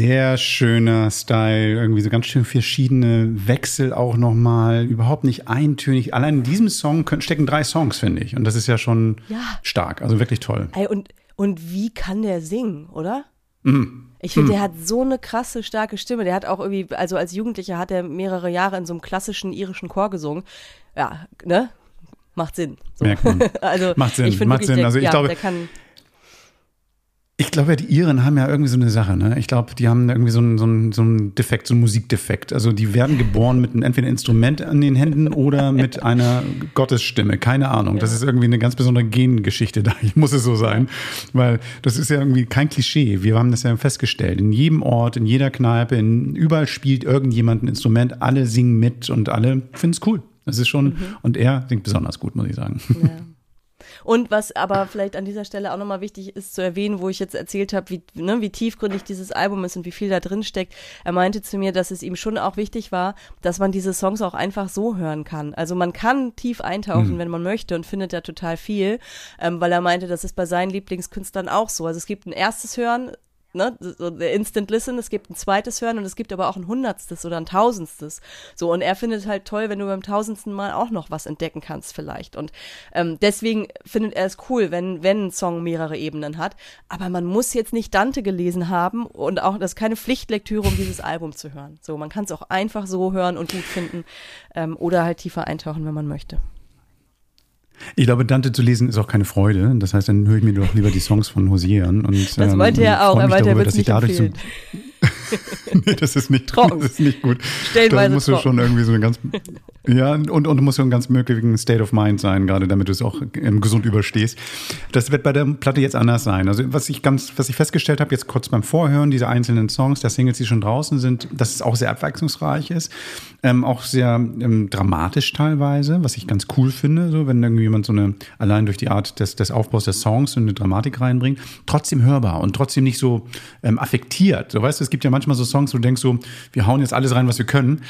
[SPEAKER 3] Sehr schöner Style, irgendwie so ganz schön verschiedene Wechsel auch nochmal, überhaupt nicht eintönig. Allein in diesem Song können, stecken drei Songs, finde ich. Und das ist ja schon
[SPEAKER 5] Ja.
[SPEAKER 3] stark, also wirklich toll.
[SPEAKER 5] Ey, und, und wie kann der singen, oder?
[SPEAKER 3] Mhm.
[SPEAKER 5] Ich finde, der hat so eine krasse, starke Stimme. Der hat auch irgendwie, also als Jugendlicher hat er mehrere Jahre in so einem klassischen irischen Chor gesungen. Ja, ne? Macht Sinn. So.
[SPEAKER 3] Merkt man.
[SPEAKER 5] also,
[SPEAKER 3] Macht Sinn,
[SPEAKER 5] ich
[SPEAKER 3] macht
[SPEAKER 5] wirklich,
[SPEAKER 3] Sinn.
[SPEAKER 5] Der,
[SPEAKER 3] Also ich
[SPEAKER 5] ja,
[SPEAKER 3] glaube-
[SPEAKER 5] der kann,
[SPEAKER 3] Ich glaube ja, die Iren haben ja irgendwie so eine Sache, ne? Ich glaube, die haben irgendwie so einen, so, einen, so einen Defekt, so einen Musikdefekt. Also die werden geboren mit einem entweder einem Instrument an den Händen oder mit einer Gottesstimme. Keine Ahnung. Das ist irgendwie eine ganz besondere Gengeschichte da. Muss es so sein. Weil das ist ja irgendwie kein Klischee. Wir haben das ja festgestellt. In jedem Ort, in jeder Kneipe, in, überall spielt irgendjemand ein Instrument. Alle singen mit und alle finden es cool. Das ist schon, und er singt besonders gut, muss ich sagen.
[SPEAKER 5] ja. Und was aber vielleicht an dieser Stelle auch nochmal wichtig ist zu erwähnen, wo ich jetzt erzählt habe, wie, ne, wie tiefgründig dieses Album ist und wie viel da drin steckt. Er meinte zu mir, dass es ihm schon auch wichtig war, dass man diese Songs auch einfach so hören kann. Also man kann tief eintauchen, wenn man möchte und findet da total viel, ähm, weil er meinte, das ist bei seinen Lieblingskünstlern auch so. Also es gibt ein erstes Hören, ne, so der Instant Listen, es gibt ein zweites Hören und es gibt aber auch ein Hundertstes oder ein Tausendstes. So, und er findet halt toll, wenn du beim tausendsten Mal auch noch was entdecken kannst vielleicht. Und ähm, deswegen findet er es cool, wenn, wenn ein Song mehrere Ebenen hat. Aber man muss jetzt nicht Dante gelesen haben und auch, das ist keine Pflichtlektüre, um dieses Album zu hören. So, man kann es auch einfach so hören und gut finden ähm, oder halt tiefer eintauchen, wenn man möchte.
[SPEAKER 3] Ich glaube, Dante zu lesen ist auch keine Freude. Das heißt, dann höre ich mir doch lieber die Songs von Hosier an. Und,
[SPEAKER 5] Das
[SPEAKER 3] ähm, und
[SPEAKER 5] er auch. Er meinte, er
[SPEAKER 3] darüber,
[SPEAKER 5] wird
[SPEAKER 3] dass
[SPEAKER 5] es nicht
[SPEAKER 3] dadurch so,
[SPEAKER 5] empfehlen.
[SPEAKER 3] nee, das ist nicht
[SPEAKER 5] Trocken.
[SPEAKER 3] Das ist nicht gut.
[SPEAKER 5] Stellenweise
[SPEAKER 3] Da musst du
[SPEAKER 5] trocken.
[SPEAKER 3] schon irgendwie so eine ganz, ja, und, und du musst so ein ganz möglichen State of Mind sein, gerade damit du es auch ähm, gesund überstehst. Das wird bei der Platte jetzt anders sein. Also was ich ganz, was ich festgestellt habe, jetzt kurz beim Vorhören dieser einzelnen Songs, der Singles, die schon draußen sind, dass es auch sehr abwechslungsreich ist, ähm, auch sehr ähm, dramatisch teilweise, was ich ganz cool finde, so wenn irgendwie jemand so eine, allein durch die Art des, des Aufbaus der Songs so eine Dramatik reinbringt, trotzdem hörbar und trotzdem nicht so ähm, affektiert. So weißt du, es gibt ja manchmal so Songs, wo du denkst so, wir hauen jetzt alles rein, was wir können.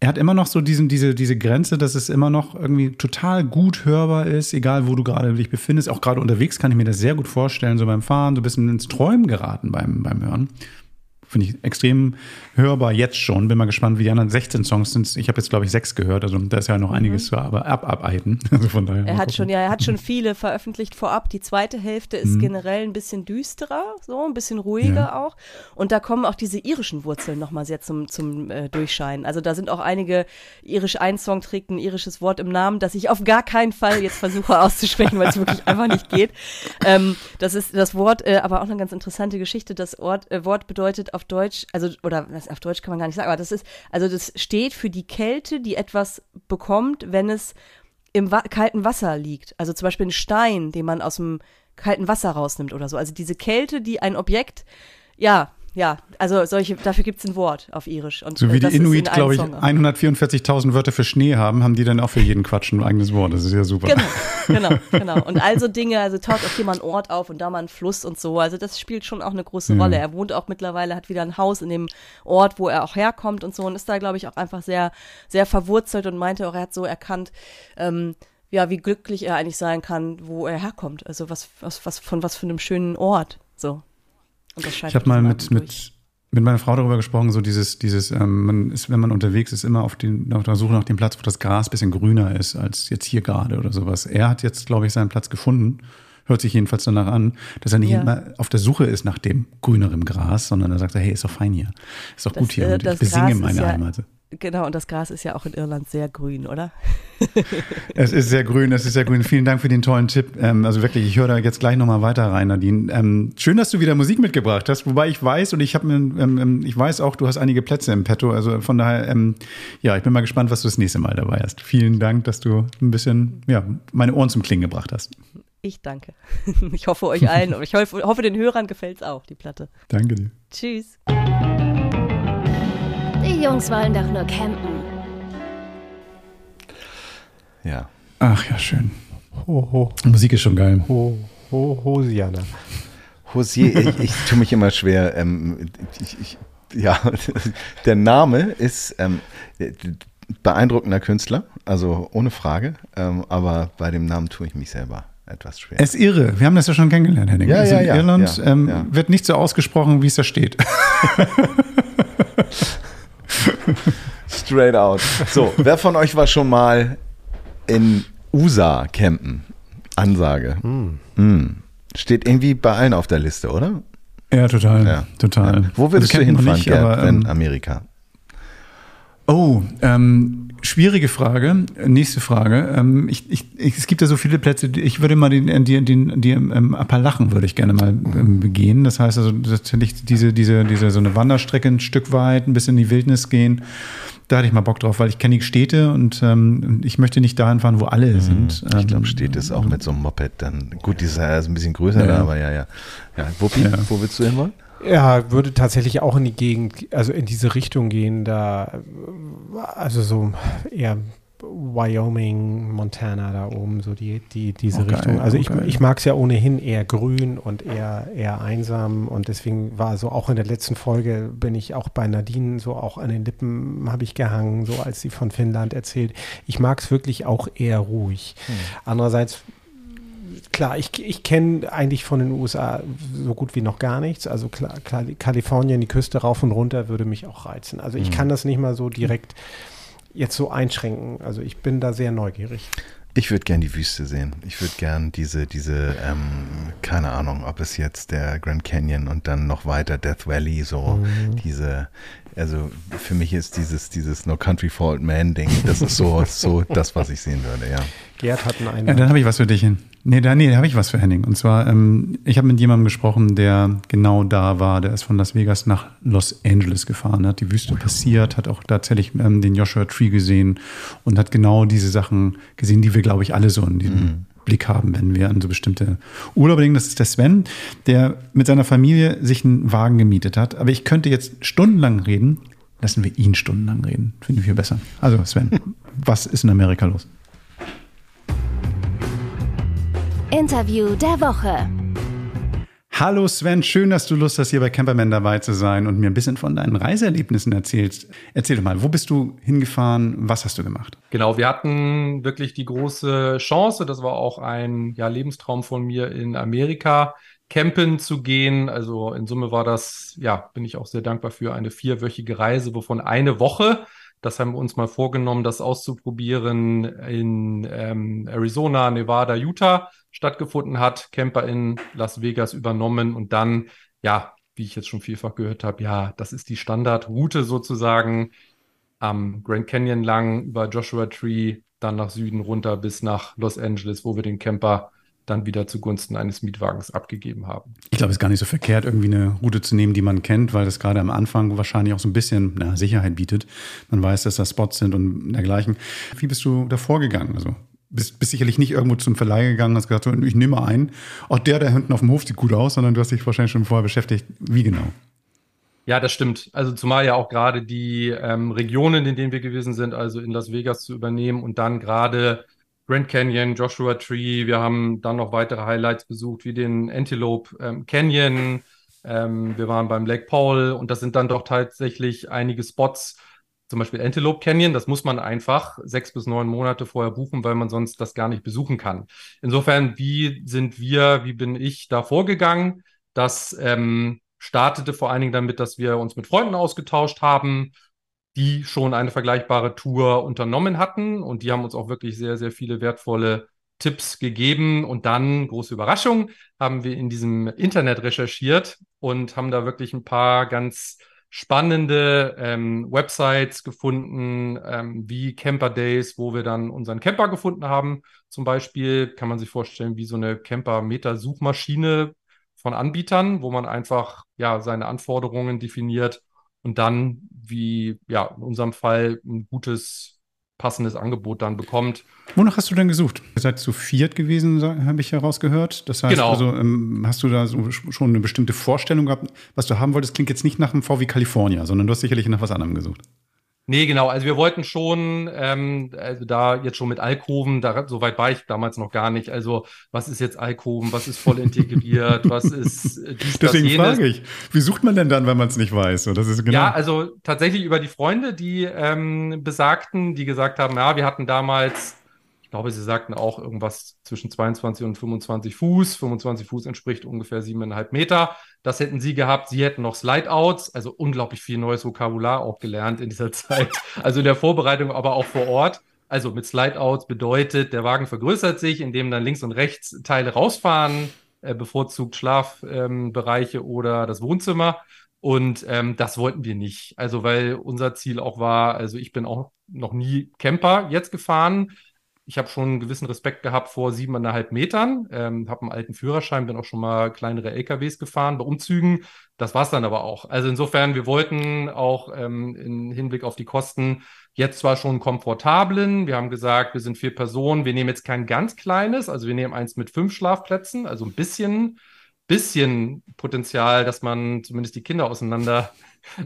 [SPEAKER 3] er hat immer noch so diesen, diese, diese Grenze, dass es immer noch irgendwie total gut hörbar ist, egal wo du gerade dich befindest. Auch gerade unterwegs kann ich mir das sehr gut vorstellen, so beim Fahren, so ein bisschen ins Träumen geraten beim, beim Hören. Finde ich extrem hörbar jetzt schon. Bin mal gespannt, wie die anderen 16 Songs sind. Ich habe jetzt, glaube ich, sechs gehört. Also da ist ja noch einiges zu aber abarbeiten. Also von daher.
[SPEAKER 5] Er hat schon, ja, er hat schon viele veröffentlicht vorab. Die zweite Hälfte ist
[SPEAKER 3] Mhm.
[SPEAKER 5] generell ein bisschen düsterer, so ein bisschen ruhiger
[SPEAKER 3] Ja.
[SPEAKER 5] auch. Und da kommen auch diese irischen Wurzeln nochmal sehr zum, zum äh, Durchscheinen. Also da sind auch einige irisch, ein Song trägt ein irisches Wort im Namen, das ich auf gar keinen Fall jetzt versuche auszusprechen, weil es wirklich einfach nicht geht. Ähm, das ist das Wort, äh, aber auch eine ganz interessante Geschichte. Das Ort, äh, Wort bedeutet auf Deutsch, also, oder auf Deutsch kann man gar nicht sagen, aber das ist, also das steht für die Kälte, die etwas bekommt, wenn es im wa kalten Wasser liegt. Also zum Beispiel ein Stein, den man aus dem kalten Wasser rausnimmt oder so. Also diese Kälte, die ein Objekt, ja, ja, also solche, dafür gibt es ein Wort auf Irisch. Und,
[SPEAKER 3] So
[SPEAKER 5] äh,
[SPEAKER 3] wie
[SPEAKER 5] das
[SPEAKER 3] die
[SPEAKER 5] in
[SPEAKER 3] Inuit,
[SPEAKER 5] einem
[SPEAKER 3] glaube ich,
[SPEAKER 5] Song auch.
[SPEAKER 3] 144.000 Wörter für Schnee haben, haben die dann auch für jeden Quatsch ein eigenes Wort. Das ist ja super.
[SPEAKER 5] Genau, genau, genau. Und also Dinge, also taucht auch hier mal ein Ort auf und da mal ein Fluss und so. Also das spielt schon auch eine große
[SPEAKER 3] Ja.
[SPEAKER 5] Rolle. Er wohnt auch mittlerweile, hat wieder ein Haus in dem Ort, wo er auch herkommt und so und ist da, glaube ich, auch einfach sehr, sehr verwurzelt und meinte auch, er hat so erkannt, ähm, ja, wie glücklich er eigentlich sein kann, wo er herkommt. Also was, was, was von was für einem schönen Ort. So.
[SPEAKER 3] Ich habe mal mit,
[SPEAKER 5] durch.
[SPEAKER 3] mit, mit meiner Frau darüber gesprochen, so dieses, dieses, ähm, man ist, wenn man unterwegs ist, immer auf, den, auf der Suche nach dem Platz, wo das Gras ein bisschen grüner ist als jetzt hier gerade oder sowas. Er hat jetzt, glaube ich, seinen Platz gefunden. Hört sich jedenfalls danach an, dass er nicht
[SPEAKER 5] Ja.
[SPEAKER 3] immer auf der Suche ist nach dem grünerem Gras, sondern er sagt, hey, ist doch fein hier. Ist doch
[SPEAKER 5] Das,
[SPEAKER 3] gut hier.
[SPEAKER 5] äh,
[SPEAKER 3] und ich besinge
[SPEAKER 5] Gras
[SPEAKER 3] meine
[SPEAKER 5] ja-
[SPEAKER 3] Heimat.
[SPEAKER 5] Genau, und das Gras ist ja auch in Irland sehr grün, oder?
[SPEAKER 3] Es ist sehr grün, es ist sehr grün. Vielen Dank für den tollen Tipp. Ähm, also wirklich, ich höre da jetzt gleich nochmal weiter rein, Nadine. Ähm, schön, dass du wieder Musik mitgebracht hast, wobei ich weiß und ich habe mir, ähm, ähm, ich weiß auch, du hast einige Plätze im Petto. Also von daher, ähm, ja, ich bin mal gespannt, was du das nächste Mal dabei hast. Vielen Dank, dass du ein bisschen, ja, meine Ohren zum Klingen gebracht hast.
[SPEAKER 5] Ich danke. Ich hoffe euch allen, ich hoffe, hoffe den Hörern gefällt's auch, die Platte.
[SPEAKER 3] Danke dir.
[SPEAKER 5] Tschüss.
[SPEAKER 4] Die Jungs wollen doch nur campen.
[SPEAKER 1] Ja.
[SPEAKER 3] Ach ja, schön.
[SPEAKER 2] Ho, ho,
[SPEAKER 3] Die Musik ist schon geil.
[SPEAKER 2] ho, ho, Hosiana.
[SPEAKER 1] Hosier, ich, ich tue mich immer schwer. Ähm, ich, ich, ja, der Name ist ähm, beeindruckender Künstler, also ohne Frage. Ähm, aber bei dem Namen tue ich mich selber etwas schwer.
[SPEAKER 3] Es ist irre. Wir haben das ja schon kennengelernt, Henning.
[SPEAKER 1] Ja,
[SPEAKER 3] Also
[SPEAKER 1] ja,
[SPEAKER 3] in
[SPEAKER 1] ja,
[SPEAKER 3] Irland
[SPEAKER 1] ja,
[SPEAKER 3] ähm,
[SPEAKER 1] ja.
[SPEAKER 3] wird nicht so ausgesprochen, wie es da steht.
[SPEAKER 1] Straight out. So, wer von euch war schon mal in USA campen? Ansage. Mm. Steht irgendwie bei allen auf der Liste, oder?
[SPEAKER 3] Ja, total.
[SPEAKER 1] Ja.
[SPEAKER 3] Total.
[SPEAKER 1] Ja. Wo würdest
[SPEAKER 3] Also
[SPEAKER 1] du hinfahren,
[SPEAKER 3] nicht,
[SPEAKER 1] Gerd,
[SPEAKER 3] aber,
[SPEAKER 1] wenn
[SPEAKER 3] ähm,
[SPEAKER 1] Amerika?
[SPEAKER 3] Oh, ähm, schwierige Frage. Nächste Frage. Ähm, ich, ich, es gibt ja so viele Plätze. Ich würde mal den, den, den, die ähm, Appalachen würde ich gerne mal ähm, begehen. Das heißt also tatsächlich diese, diese, diese so eine Wanderstrecke ein Stück weit, ein bisschen in die Wildnis gehen. Da hatte ich mal Bock drauf, weil ich kenne die Städte und ähm, ich möchte nicht dahin fahren, wo alle sind.
[SPEAKER 1] Mhm. Ich glaube,
[SPEAKER 3] Ähm,
[SPEAKER 1] steht es auch mit so einem Moped dann. Gut, die ist ja ein bisschen größer
[SPEAKER 3] Ja.
[SPEAKER 1] da, aber ja, ja. ja Wuppi,
[SPEAKER 3] Ja.
[SPEAKER 1] wo willst du hin wollen?
[SPEAKER 2] Ja, würde tatsächlich auch in die Gegend, also in diese Richtung gehen, da, also so eher Wyoming, Montana da oben, so die, die, diese
[SPEAKER 3] Oh, geil,
[SPEAKER 2] Richtung. Also
[SPEAKER 3] oh,
[SPEAKER 2] ich, ich mag es ja ohnehin eher grün und eher, eher einsam und deswegen war so auch in der letzten Folge bin ich auch bei Nadine so auch an den Lippen habe ich gehangen, so als sie von Finnland erzählt. Ich mag es wirklich auch eher ruhig. Andererseits klar, ich, ich kenne eigentlich von den USA so gut wie noch gar nichts. Also klar, klar, Kalifornien, die Küste rauf und runter würde mich auch reizen. Also ich kann das nicht mal so direkt jetzt so einschränken. Also ich bin da sehr neugierig.
[SPEAKER 1] Ich würde gern die Wüste sehen. Ich würde gern diese, diese, ähm, keine Ahnung, ob es jetzt der Grand Canyon und dann noch weiter Death Valley, so diese, also für mich ist dieses, dieses No Country for Old Man Ding, das ist so, so das, was ich sehen würde, ja.
[SPEAKER 2] Gerd hat einen
[SPEAKER 3] Ja, dann habe ich was für dich hin. Nee, da, nee, da habe ich was für Henning. Und zwar, ähm, ich habe mit jemandem gesprochen, der genau da war. Der ist von Las Vegas nach Los Angeles gefahren, hat die Wüste passiert, hat auch tatsächlich ähm, den Joshua Tree gesehen und hat genau diese Sachen gesehen, die wir, glaube ich, alle so in diesem Blick haben, wenn wir an so bestimmte Urlaube denken. Das ist der Sven, der mit seiner Familie sich einen Wagen gemietet hat. Aber ich könnte jetzt stundenlang reden. Lassen wir ihn stundenlang reden. Finde ich viel besser. Also, Sven, was ist in Amerika los?
[SPEAKER 4] Interview der Woche.
[SPEAKER 3] Hallo Sven, schön, dass du Lust hast, hier bei Camperman dabei zu sein und mir ein bisschen von deinen Reiseerlebnissen erzählst. Erzähl doch mal, wo bist du hingefahren? Was hast du gemacht?
[SPEAKER 6] Genau, wir hatten wirklich die große Chance, das war auch ein ja, Lebenstraum von mir in Amerika, campen zu gehen. Also in Summe war das, ja, bin ich auch sehr dankbar für eine vierwöchige Reise, wovon eine Woche, das haben wir uns mal vorgenommen, das auszuprobieren, in ähm, Arizona, Nevada, Utah stattgefunden hat, Camper in Las Vegas übernommen und dann, ja, wie ich jetzt schon vielfach gehört habe, ja, das ist die Standardroute sozusagen am Grand Canyon lang über Joshua Tree, dann nach Süden runter bis nach Los Angeles, wo wir den Camper dann wieder zugunsten eines Mietwagens abgegeben haben.
[SPEAKER 3] Ich glaube, es ist gar nicht so verkehrt, irgendwie eine Route zu nehmen, die man kennt, weil das gerade am Anfang wahrscheinlich auch so ein bisschen na, Sicherheit bietet. Man weiß, dass da Spots sind und dergleichen. Wie bist du da vorgegangen? Also bist, bist sicherlich nicht irgendwo zum Verleih gegangen, hast gesagt, ich nehme einen. Auch der, der hinten auf dem Hof sieht gut aus, sondern du hast dich wahrscheinlich schon vorher beschäftigt. Wie genau?
[SPEAKER 6] Ja, das stimmt. Also zumal ja auch gerade die ähm, Regionen, in denen wir gewesen sind, also in Las Vegas zu übernehmen und dann gerade Grand Canyon, Joshua Tree. Wir haben dann noch weitere Highlights besucht, wie den Antelope ähm, Canyon. Ähm, wir waren beim Lake Powell und das sind dann doch tatsächlich einige Spots, zum Beispiel Antelope Canyon. Das muss man einfach sechs bis neun Monate vorher buchen, weil man sonst das gar nicht besuchen kann. Insofern, wie sind wir, wie bin ich da vorgegangen? Das ähm, startete vor allen Dingen damit, dass wir uns mit Freunden ausgetauscht haben, die schon eine vergleichbare Tour unternommen hatten. Und die haben uns auch wirklich sehr, sehr viele wertvolle Tipps gegeben. Und dann, große Überraschung, haben wir in diesem Internet recherchiert und haben da wirklich ein paar ganz spannende ähm, Websites gefunden, ähm, wie Camper Days, wo wir dann unseren Camper gefunden haben. Zum Beispiel kann man sich vorstellen, wie so eine Camper-Meter-Suchmaschine von Anbietern, wo man einfach ja seine Anforderungen definiert und dann, wie ja in unserem Fall, ein gutes, passendes Angebot dann bekommt.
[SPEAKER 3] Wonach hast du denn gesucht? Ihr seid zu viert gewesen, habe ich herausgehört. Das heißt,
[SPEAKER 6] Genau.
[SPEAKER 3] also, ähm, hast du da so sch- schon eine bestimmte Vorstellung gehabt, was du haben wolltest? Klingt jetzt nicht nach einem VW California, sondern du hast sicherlich nach was anderem gesucht.
[SPEAKER 6] Nee, genau. Also wir wollten schon, ähm, also da jetzt schon mit Alkoven, da, so weit war ich damals noch gar nicht. Also was ist jetzt Alkoven, was ist voll integriert, was ist äh, dies, das,
[SPEAKER 3] Deswegen
[SPEAKER 6] jenes.
[SPEAKER 3] frage ich, wie sucht man denn dann, wenn man es nicht weiß? So, das ist genau.
[SPEAKER 6] Ja, also tatsächlich über die Freunde, die ähm, besagten, die gesagt haben, ja, wir hatten damals, ich glaube, sie sagten auch irgendwas zwischen 22 und 25 Fuß. 25 Fuß entspricht ungefähr siebeneinhalb Meter. Das hätten sie gehabt. Sie hätten noch Slideouts, also unglaublich viel neues Vokabular auch gelernt in dieser Zeit. Also in der Vorbereitung, aber auch vor Ort. Also mit Slideouts bedeutet, der Wagen vergrößert sich, indem dann links und rechts Teile rausfahren, äh, bevorzugt Schlafbereiche ähm, oder das Wohnzimmer. Und ähm, das wollten wir nicht. Also, weil unser Ziel auch war, also ich bin auch noch nie Camper jetzt gefahren. Ich habe schon einen gewissen Respekt gehabt vor siebeneinhalb Metern, ähm, habe einen alten Führerschein, bin auch schon mal kleinere LKWs gefahren bei Umzügen. Das war's dann aber auch. Also insofern, wir wollten auch ähm, im Hinblick auf die Kosten jetzt zwar schon komfortablen. Wir haben gesagt, wir sind vier Personen. Wir nehmen jetzt kein ganz kleines, also wir nehmen eins mit fünf Schlafplätzen, also ein bisschen bisschen Potenzial, dass man zumindest die Kinder auseinander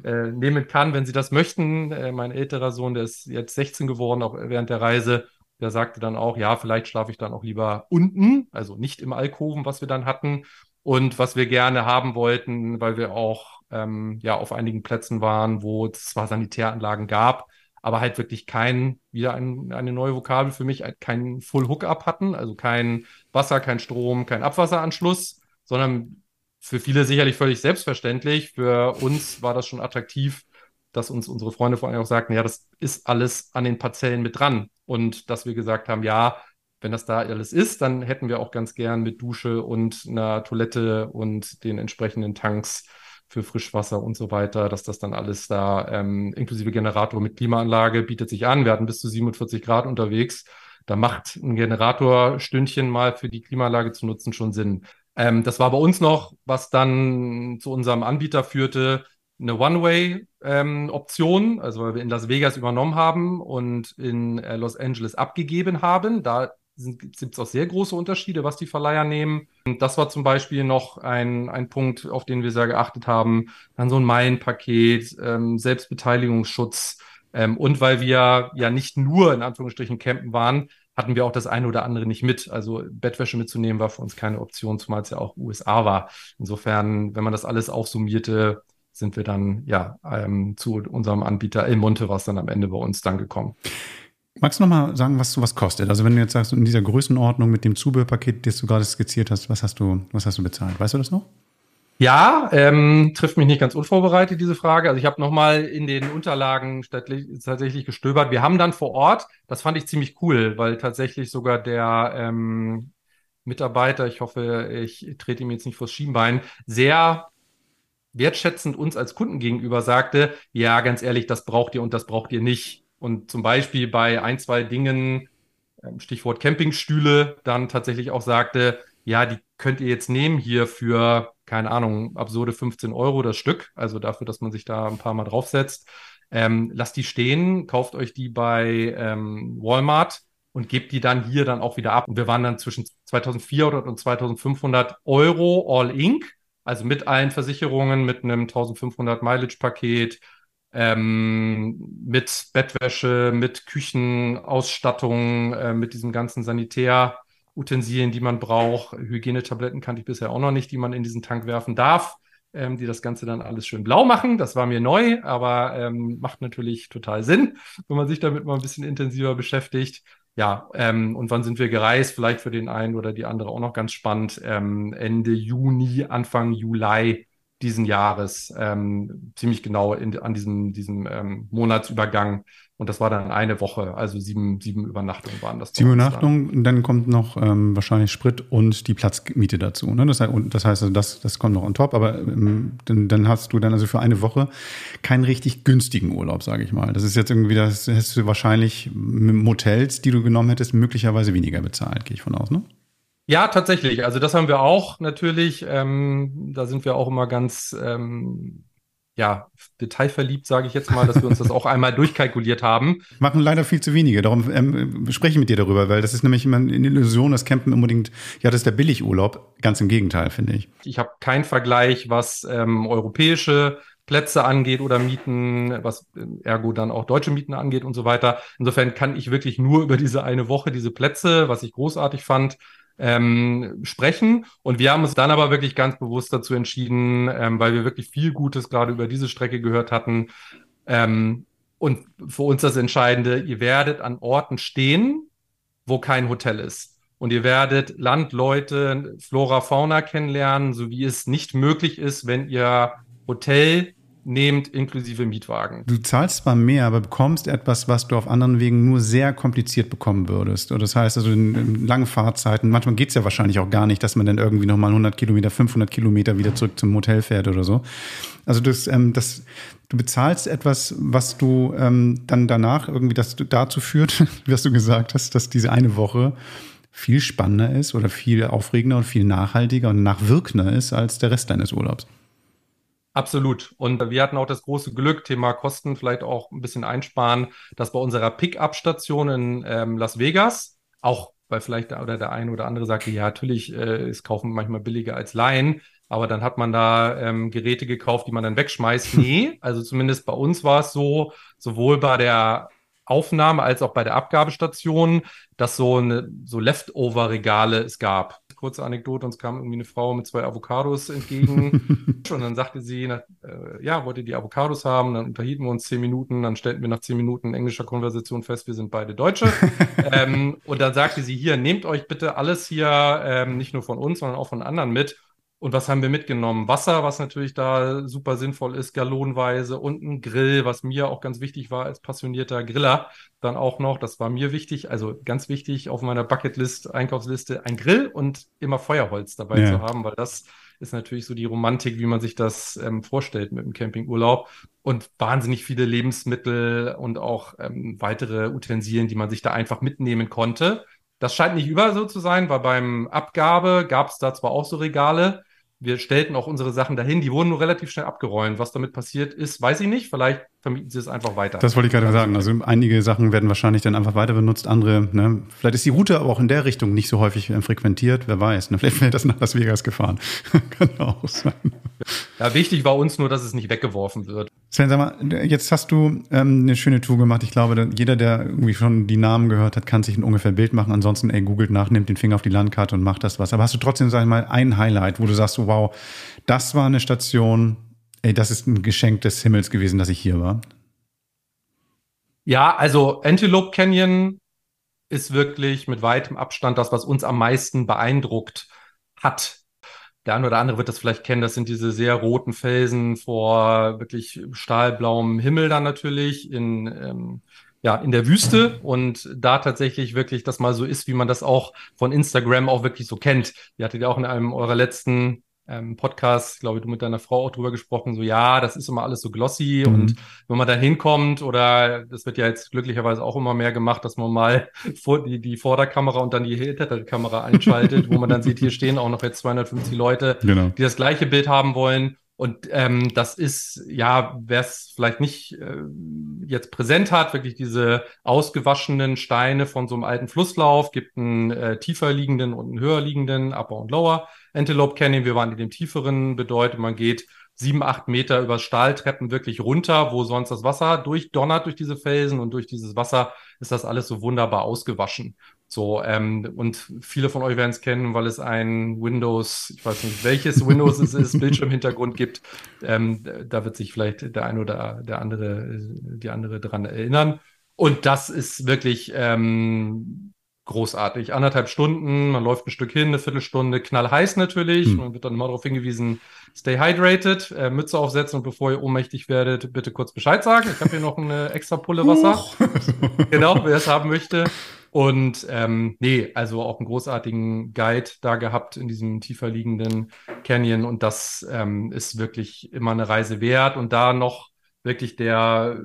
[SPEAKER 6] äh, nehmen kann, wenn sie das möchten. Äh, mein älterer Sohn, der ist jetzt 16 geworden, auch während der Reise, der sagte dann auch, ja, vielleicht schlafe ich dann auch lieber unten, also nicht im Alkoven, was wir dann hatten. Und was wir gerne haben wollten, weil wir auch ähm, ja auf einigen Plätzen waren, wo es zwar Sanitäranlagen gab, aber halt wirklich kein, wieder ein, eine neue Vokabel für mich, kein Full Hookup hatten, also kein Wasser, kein Strom, kein Abwasseranschluss sondern für viele sicherlich völlig selbstverständlich. Für uns war das schon attraktiv, dass uns unsere Freunde vor allem auch sagten, ja, das ist alles an den Parzellen mit dran. Und dass wir gesagt haben, ja, wenn das da alles ist, dann hätten wir auch ganz gern mit Dusche und einer Toilette und den entsprechenden Tanks für Frischwasser und so weiter, dass das dann alles da ähm, inklusive Generator mit Klimaanlage bietet sich an. Wir hatten bis zu 47 Grad unterwegs. Da macht ein Generatorstündchen mal für die Klimaanlage zu nutzen schon Sinn. Ähm, das war bei uns noch, was dann zu unserem Anbieter führte, eine One-Way-Option, also weil wir in Las Vegas übernommen haben und in äh, Los Angeles abgegeben haben. Da gibt es auch sehr große Unterschiede, was die Verleiher nehmen. Und das war zum Beispiel noch ein, ein Punkt, auf den wir sehr geachtet haben. Dann so ein Meilenpaket, ähm, Selbstbeteiligungsschutz. Ähm, und weil wir ja nicht nur in Anführungsstrichen campen waren, hatten wir auch das eine oder andere nicht mit. Also Bettwäsche mitzunehmen war für uns keine Option, zumal es ja auch USA war. Insofern, wenn man das alles aufsummierte, sind wir dann ja ähm, zu unserem Anbieter El Monte, was dann am Ende bei uns dann gekommen.
[SPEAKER 3] Magst du nochmal sagen, was sowas kostet? Also wenn du jetzt sagst, in dieser Größenordnung mit dem Zubehörpaket, das du gerade skizziert hast, was hast du, was hast du bezahlt? Weißt du das noch?
[SPEAKER 6] Ja, ähm, trifft mich nicht ganz unvorbereitet, diese Frage. Also ich habe nochmal in den Unterlagen tatsächlich gestöbert. Wir haben dann vor Ort, das fand ich ziemlich cool, weil tatsächlich sogar der ähm, Mitarbeiter, ich hoffe, ich trete ihm jetzt nicht vors Schienbein, sehr wertschätzend uns als Kunden gegenüber sagte, ja, ganz ehrlich, das braucht ihr und das braucht ihr nicht. Und zum Beispiel bei ein, zwei Dingen, ähm, Stichwort Campingstühle, dann tatsächlich auch sagte, ja, die könnt ihr jetzt nehmen hier für, keine Ahnung, absurde 15 Euro das Stück, also dafür, dass man sich da ein paar Mal draufsetzt. Ähm, lasst die stehen, kauft euch die bei ähm, Walmart und gebt die dann hier dann auch wieder ab. Und wir waren dann zwischen 2400 und 2500 Euro all Inc., also mit allen Versicherungen, mit einem 1500 Mileage-Paket, ähm, mit Bettwäsche, mit Küchenausstattung, äh, mit diesem ganzen Sanitärutensilien, die man braucht. Hygienetabletten kannte ich bisher auch noch nicht, die man in diesen Tank werfen darf, ähm, die das Ganze dann alles schön blau machen. Das war mir neu, aber ähm, macht natürlich total Sinn, wenn man sich damit mal ein bisschen intensiver beschäftigt. Ja, ähm, und wann sind wir gereist? Vielleicht für den einen oder die andere auch noch ganz spannend. Ähm, Ende Juni, Anfang Juli diesen Jahres, ähm, ziemlich genau in, an diesem, diesem ähm, Monatsübergang. Und das war dann eine Woche, also sieben, sieben Übernachtungen waren das.
[SPEAKER 3] Sieben
[SPEAKER 6] dann.
[SPEAKER 3] Übernachtungen, und dann kommt noch ähm, wahrscheinlich Sprit und die Platzmiete dazu. Ne? Das, heißt, das heißt, also das, das kommt noch on top, aber ähm, dann, dann hast du dann also für eine Woche keinen richtig günstigen Urlaub, sage ich mal. Das ist jetzt irgendwie, das hättest du wahrscheinlich mit Motels, die du genommen hättest, möglicherweise weniger bezahlt, gehe ich von aus, ne?
[SPEAKER 6] Ja, tatsächlich. Also das haben wir auch natürlich. Ähm, da sind wir auch immer ganz ähm, ja, detailverliebt, sage ich jetzt mal, dass wir uns das auch einmal durchkalkuliert haben.
[SPEAKER 3] Machen leider viel zu wenige. Darum ähm, spreche ich mit dir darüber, weil das ist nämlich immer eine Illusion, dass Campen unbedingt, ja, das ist der Billigurlaub. Ganz im Gegenteil, finde ich.
[SPEAKER 6] Ich habe keinen Vergleich, was ähm, europäische Plätze angeht oder Mieten, was äh, ergo dann auch deutsche Mieten angeht und so weiter. Insofern kann ich wirklich nur über diese eine Woche, diese Plätze, was ich großartig fand, ähm, sprechen. Und wir haben uns dann aber wirklich ganz bewusst dazu entschieden, ähm, weil wir wirklich viel Gutes gerade über diese Strecke gehört hatten. Ähm, und für uns das Entscheidende, ihr werdet an Orten stehen, wo kein Hotel ist. Und ihr werdet Landleute, Flora, Fauna kennenlernen, so wie es nicht möglich ist, wenn ihr Hotel nehmt inklusive Mietwagen.
[SPEAKER 3] Du zahlst zwar mehr, aber bekommst etwas, was du auf anderen Wegen nur sehr kompliziert bekommen würdest. Und das heißt also in, in langen Fahrzeiten, manchmal geht's ja wahrscheinlich auch gar nicht, dass man dann irgendwie nochmal 100 Kilometer, 500 Kilometer wieder zurück zum Hotel fährt oder so. Also das, ähm, das, du bezahlst etwas, was du ähm, dann danach irgendwie das dazu führt, was du gesagt hast, dass diese eine Woche viel spannender ist oder viel aufregender und viel nachhaltiger und nachwirkender ist als der Rest deines Urlaubs.
[SPEAKER 6] Absolut. Und wir hatten auch das große Glück, Thema Kosten vielleicht auch ein bisschen einsparen, dass bei unserer Pickup-Station in ähm, Las Vegas, auch weil vielleicht der oder der eine oder andere sagte, ja, natürlich äh, ist Kaufen manchmal billiger als Leihen, aber dann hat man da ähm, Geräte gekauft, die man dann wegschmeißt. Nee, also zumindest bei uns war es so, sowohl bei der Aufnahme als auch bei der Abgabestation, dass so eine so Leftover-Regale es gab. Kurze Anekdote, uns kam irgendwie eine Frau mit zwei Avocados entgegen und dann sagte sie, na, äh, ja, wollt ihr die Avocados haben? Dann unterhielten wir uns zehn Minuten, dann stellten wir nach zehn Minuten englischer Konversation fest, wir sind beide Deutsche. ähm, und dann sagte sie, hier, nehmt euch bitte alles hier, ähm, nicht nur von uns, sondern auch von anderen mit. Und was haben wir mitgenommen? Wasser, was natürlich da super sinnvoll ist, gallonweise und ein Grill, was mir auch ganz wichtig war als passionierter Griller. Dann auch noch, das war mir wichtig, also ganz wichtig auf meiner Bucketlist, Einkaufsliste, ein Grill und immer Feuerholz dabei
[SPEAKER 3] Ja.
[SPEAKER 6] zu haben, weil das ist natürlich so die Romantik, wie man sich das ähm, vorstellt mit dem Campingurlaub. Und wahnsinnig viele Lebensmittel und auch ähm, weitere Utensilien, die man sich da einfach mitnehmen konnte. Das scheint nicht überall so zu sein, weil beim Abgabe gab es da zwar auch so Regale, wir stellten auch unsere Sachen dahin, die wurden nur relativ schnell abgeräumt. Was damit passiert ist, weiß ich nicht. Vielleicht vermieten sie es einfach weiter.
[SPEAKER 3] Das wollte ich gerade sagen. Also einige Sachen werden wahrscheinlich dann einfach weiter benutzt, andere, ne, vielleicht ist die Route aber auch in der Richtung nicht so häufig äh, frequentiert, wer weiß. Ne? Vielleicht wäre das nach Las Vegas gefahren. Kann auch sein.
[SPEAKER 6] Ja, wichtig war uns nur, dass es nicht weggeworfen wird.
[SPEAKER 3] Sven, sag mal, jetzt hast du ähm, eine schöne Tour gemacht. Ich glaube, jeder, der irgendwie schon die Namen gehört hat, kann sich ein ungefähr Bild machen. Ansonsten, ey, googelt nach, nimmt den Finger auf die Landkarte und macht das was. Aber hast du trotzdem, sag ich mal, ein Highlight, wo du sagst, wow, das war eine Station, ey, das ist ein Geschenk des Himmels gewesen, dass ich hier war?
[SPEAKER 6] Ja, also Antelope Canyon ist wirklich mit weitem Abstand das, was uns am meisten beeindruckt hat. Der eine oder andere wird das vielleicht kennen. Das sind diese sehr roten Felsen vor wirklich stahlblauem Himmel dann natürlich in, ähm, ja, in der Wüste und da tatsächlich wirklich das mal so ist, wie man das auch von Instagram auch wirklich so kennt. Ihr hattet ja auch in einem eurer letzten ähm, Podcasts, glaube ich, du mit deiner Frau auch drüber gesprochen, so ja, das ist immer alles so glossy
[SPEAKER 3] Mhm.
[SPEAKER 6] und wenn man da hinkommt oder das wird ja jetzt glücklicherweise auch immer mehr gemacht, dass man mal vor die, die Vorderkamera und dann die hintere Kamera einschaltet, wo man dann sieht, hier stehen auch noch jetzt 250 Leute,
[SPEAKER 3] Genau.
[SPEAKER 6] die das gleiche Bild haben wollen. Und ähm, das ist, ja, wer es vielleicht nicht äh, jetzt präsent hat, wirklich diese ausgewaschenen Steine von so einem alten Flusslauf, gibt einen äh, tiefer liegenden und einen höher liegenden, Upper und Lower Antelope Canyon. Wir waren in dem tieferen, bedeutet, man geht sieben, acht Meter über Stahltreppen wirklich runter, wo sonst das Wasser durchdonnert durch diese Felsen und durch dieses Wasser ist das alles so wunderbar ausgewaschen. So, ähm, und viele von euch werden es kennen, weil es ein Windows, ich weiß nicht, welches Windows es ist, Bildschirmhintergrund gibt. Ähm, da wird sich vielleicht der eine oder der andere, die andere dran erinnern. Und das ist wirklich ähm, großartig. Anderthalb Stunden, man läuft ein Stück hin, eine Viertelstunde, knallheiß natürlich.
[SPEAKER 3] Hm.
[SPEAKER 6] Man wird dann immer darauf hingewiesen, stay hydrated, äh, Mütze aufsetzen und bevor ihr ohnmächtig werdet, bitte kurz Bescheid sagen. Ich habe hier noch eine extra Pulle Wasser. genau, wer es haben möchte. Und ähm, nee, also auch einen großartigen Guide da gehabt in diesem tiefer liegenden Canyon. Und das ähm, ist wirklich immer eine Reise wert. Und da noch wirklich der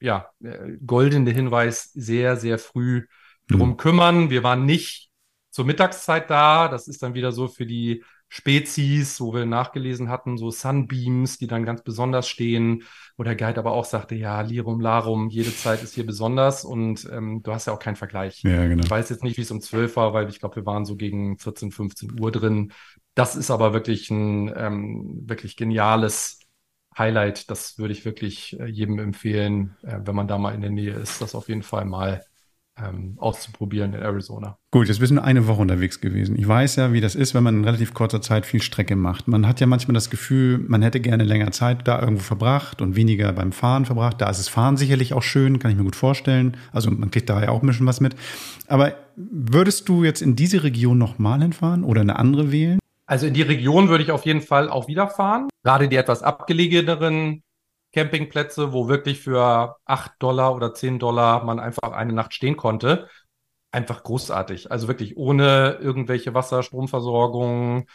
[SPEAKER 6] ja, äh, goldene Hinweis, sehr, sehr früh drum kümmern. Wir waren nicht zur Mittagszeit da. Das ist dann wieder so für die Spezies, wo wir nachgelesen hatten, so Sunbeams, die dann ganz besonders stehen, wo der Guide aber auch sagte, ja, Lirum Larum, jede Zeit ist hier besonders und ähm, du hast ja auch keinen Vergleich.
[SPEAKER 3] Ja, genau.
[SPEAKER 6] Ich weiß jetzt nicht, wie es um 12 war, weil ich glaube, wir waren so gegen 14, 15 Uhr drin. Das ist aber wirklich ein ähm, wirklich geniales Highlight. Das würde ich wirklich äh, jedem empfehlen, äh, wenn man da mal in der Nähe ist, das auf jeden Fall mal ähm, auszuprobieren in Arizona.
[SPEAKER 3] Gut, jetzt bist du nur eine Woche unterwegs gewesen. Ich weiß ja, wie das ist, wenn man in relativ kurzer Zeit viel Strecke macht. Man hat ja manchmal das Gefühl, man hätte gerne länger Zeit da irgendwo verbracht und weniger beim Fahren verbracht. Da ist das Fahren sicherlich auch schön, kann ich mir gut vorstellen. Also man kriegt da ja auch ein bisschen was mit. Aber würdest du jetzt in diese Region nochmal hinfahren oder eine andere wählen?
[SPEAKER 6] Also in die Region würde ich auf jeden Fall auch wieder fahren. Gerade die etwas abgelegeneren Campingplätze, wo wirklich für 8 Dollar oder 10 Dollar man einfach eine Nacht stehen konnte. Einfach großartig. Also wirklich ohne irgendwelche Wasser, Stromversorgung,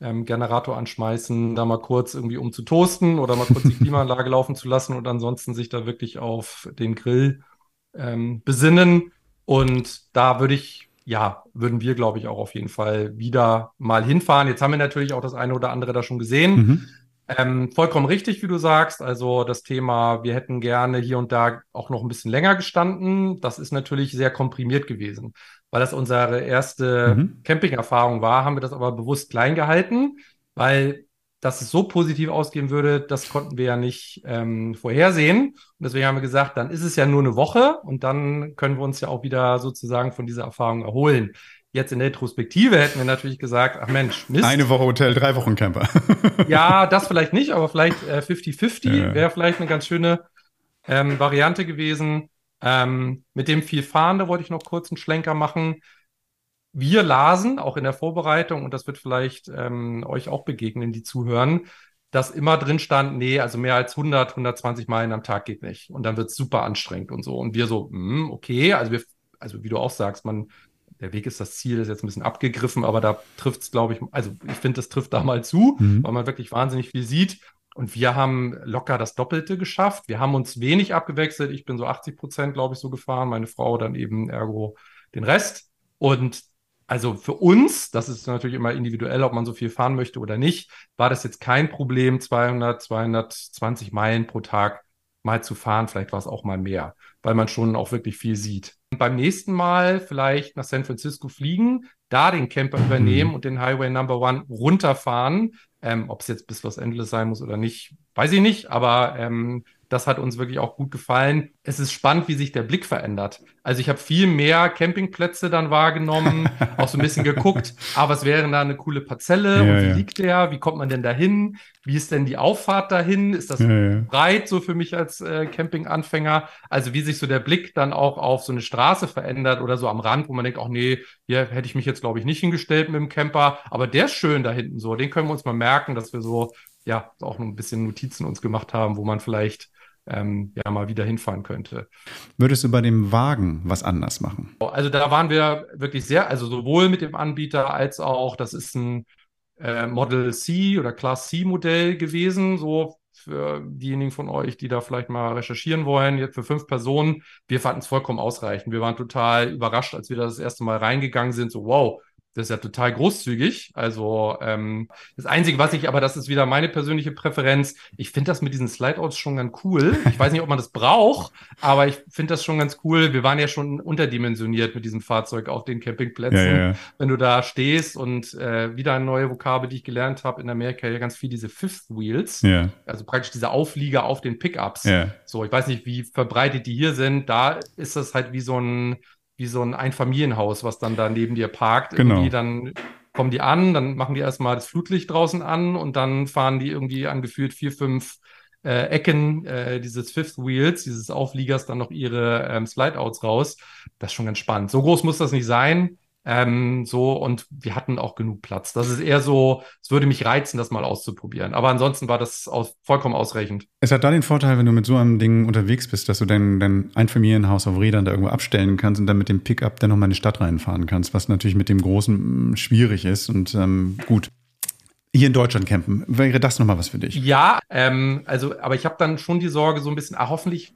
[SPEAKER 6] ähm, Generator anschmeißen, da mal kurz irgendwie um zu toasten oder mal kurz die Klimaanlage laufen zu lassen und ansonsten sich da wirklich auf den Grill ähm, besinnen. Und da würde ich, ja, würden wir, glaube ich, auch auf jeden Fall wieder mal hinfahren. Jetzt haben wir natürlich auch das eine oder andere da schon gesehen.
[SPEAKER 3] Mhm.
[SPEAKER 6] Ähm, vollkommen richtig, wie du sagst. Also das Thema, wir hätten gerne hier und da auch noch ein bisschen länger gestanden. Das ist natürlich sehr komprimiert gewesen. Weil das unsere erste
[SPEAKER 3] Mhm.
[SPEAKER 6] Camping-Erfahrung war, haben wir das aber bewusst klein gehalten, weil dass es so positiv ausgehen würde, das konnten wir ja nicht ähm, vorhersehen. Und deswegen haben wir gesagt, dann ist es ja nur eine Woche und dann können wir uns ja auch wieder sozusagen von dieser Erfahrung erholen. Jetzt in der Retrospektive hätten wir natürlich gesagt, ach Mensch, Mist.
[SPEAKER 3] Eine Woche Hotel, drei Wochen Camper.
[SPEAKER 6] Ja, das vielleicht nicht, aber vielleicht äh, 50-50
[SPEAKER 3] Ja.
[SPEAKER 6] wäre vielleicht eine ganz schöne ähm, Variante gewesen. Ähm, mit dem viel Fahren, da wollte ich noch kurz einen Schlenker machen. Wir lasen, auch in der Vorbereitung, und das wird vielleicht ähm, euch auch begegnen, die zuhören, dass immer drin stand, nee, also mehr als 100, 120 Meilen am Tag geht nicht. Und dann wird es super anstrengend und so. Und wir so, hm, okay, also wir, also wie du auch sagst, man, der Weg ist das Ziel, ist jetzt ein bisschen abgegriffen, aber da trifft es, glaube ich, also ich finde, das trifft da mal zu,
[SPEAKER 3] Mhm.
[SPEAKER 6] weil man wirklich wahnsinnig viel sieht. Und wir haben locker das Doppelte geschafft. Wir haben uns wenig abgewechselt. Ich bin so 80 Prozent, glaube ich, so gefahren. Meine Frau dann eben ergo den Rest. Und also für uns, das ist natürlich immer individuell, ob man so viel fahren möchte oder nicht, war das jetzt kein Problem, 200, 220 Meilen pro Tag mal zu fahren. Vielleicht war es auch mal mehr, weil man schon auch wirklich viel sieht. Und beim nächsten Mal vielleicht nach San Francisco fliegen, da den Camper übernehmen und den Highway Number One runterfahren. Ähm, ob es jetzt bis Los Angeles sein muss oder nicht, weiß ich nicht, aber ähm, das hat uns wirklich auch gut gefallen. Es ist spannend, wie sich der Blick verändert. Also ich habe viel mehr Campingplätze dann wahrgenommen, auch so ein bisschen geguckt, ah, was wäre da eine coole Parzelle
[SPEAKER 3] Ja,
[SPEAKER 6] und wie
[SPEAKER 3] ja.
[SPEAKER 6] liegt der? Wie kommt man denn dahin? Wie ist denn die Auffahrt dahin? Ist das
[SPEAKER 3] Ja,
[SPEAKER 6] breit so für mich als äh, Campinganfänger? Also wie sich so der Blick dann auch auf so eine Straße verändert oder so am Rand, wo man denkt, ach nee, hier hätte ich mich jetzt glaube ich nicht hingestellt mit dem Camper, aber der ist schön da hinten so. Den können wir uns mal merken, dass wir so ja auch noch ein bisschen Notizen uns gemacht haben, wo man vielleicht ähm, ja mal wieder hinfahren könnte.
[SPEAKER 3] Würdest du bei dem Wagen was anders machen?
[SPEAKER 6] Also da waren wir wirklich sehr, also sowohl mit dem Anbieter als auch, das ist ein äh, Model C oder Class C Modell gewesen, so für diejenigen von euch, die da vielleicht mal recherchieren wollen, jetzt für fünf Personen. Wir fanden es vollkommen ausreichend. Wir waren total überrascht, als wir da das erste Mal reingegangen sind, so wow. Das ist ja total großzügig. Also ähm, das Einzige, was ich, aber das ist wieder meine persönliche Präferenz. Ich finde das mit diesen Slideouts schon ganz cool. Ich weiß nicht, ob man das braucht, aber ich finde das schon ganz cool. Wir waren ja schon unterdimensioniert mit diesem Fahrzeug auf den Campingplätzen.
[SPEAKER 3] Ja, ja.
[SPEAKER 6] Wenn du da stehst und äh, wieder eine neue Vokabel, die ich gelernt habe in Amerika, ja ganz viel diese Fifth Wheels.
[SPEAKER 3] Ja,
[SPEAKER 6] Also praktisch diese Auflieger auf den Pickups. So, ich weiß nicht, wie verbreitet die hier sind. Da ist das halt wie so ein, wie so ein Einfamilienhaus, was dann da neben dir parkt.
[SPEAKER 3] Genau.
[SPEAKER 6] Irgendwie dann kommen die an, dann machen die erstmal das Flutlicht draußen an und dann fahren die irgendwie angeführt vier, fünf äh, Ecken äh, dieses Fifth Wheels, dieses Aufliegers dann noch ihre ähm, Slideouts raus. Das ist schon ganz spannend. So groß muss das nicht sein. Ähm, so, und wir hatten auch genug Platz. Das ist eher so, es würde mich reizen, das mal auszuprobieren. Aber ansonsten war das aus, vollkommen ausreichend.
[SPEAKER 3] Es hat da den Vorteil, wenn du mit so einem Ding unterwegs bist, dass du dein, dein Einfamilienhaus auf Rädern da irgendwo abstellen kannst und dann mit dem Pickup dann nochmal in die Stadt reinfahren kannst, was natürlich mit dem Großen mh, schwierig ist und ähm, gut. Hier in Deutschland campen, wäre das nochmal was für dich?
[SPEAKER 6] Ja, ähm, also, aber ich habe dann schon die Sorge, so ein bisschen, ah, hoffentlich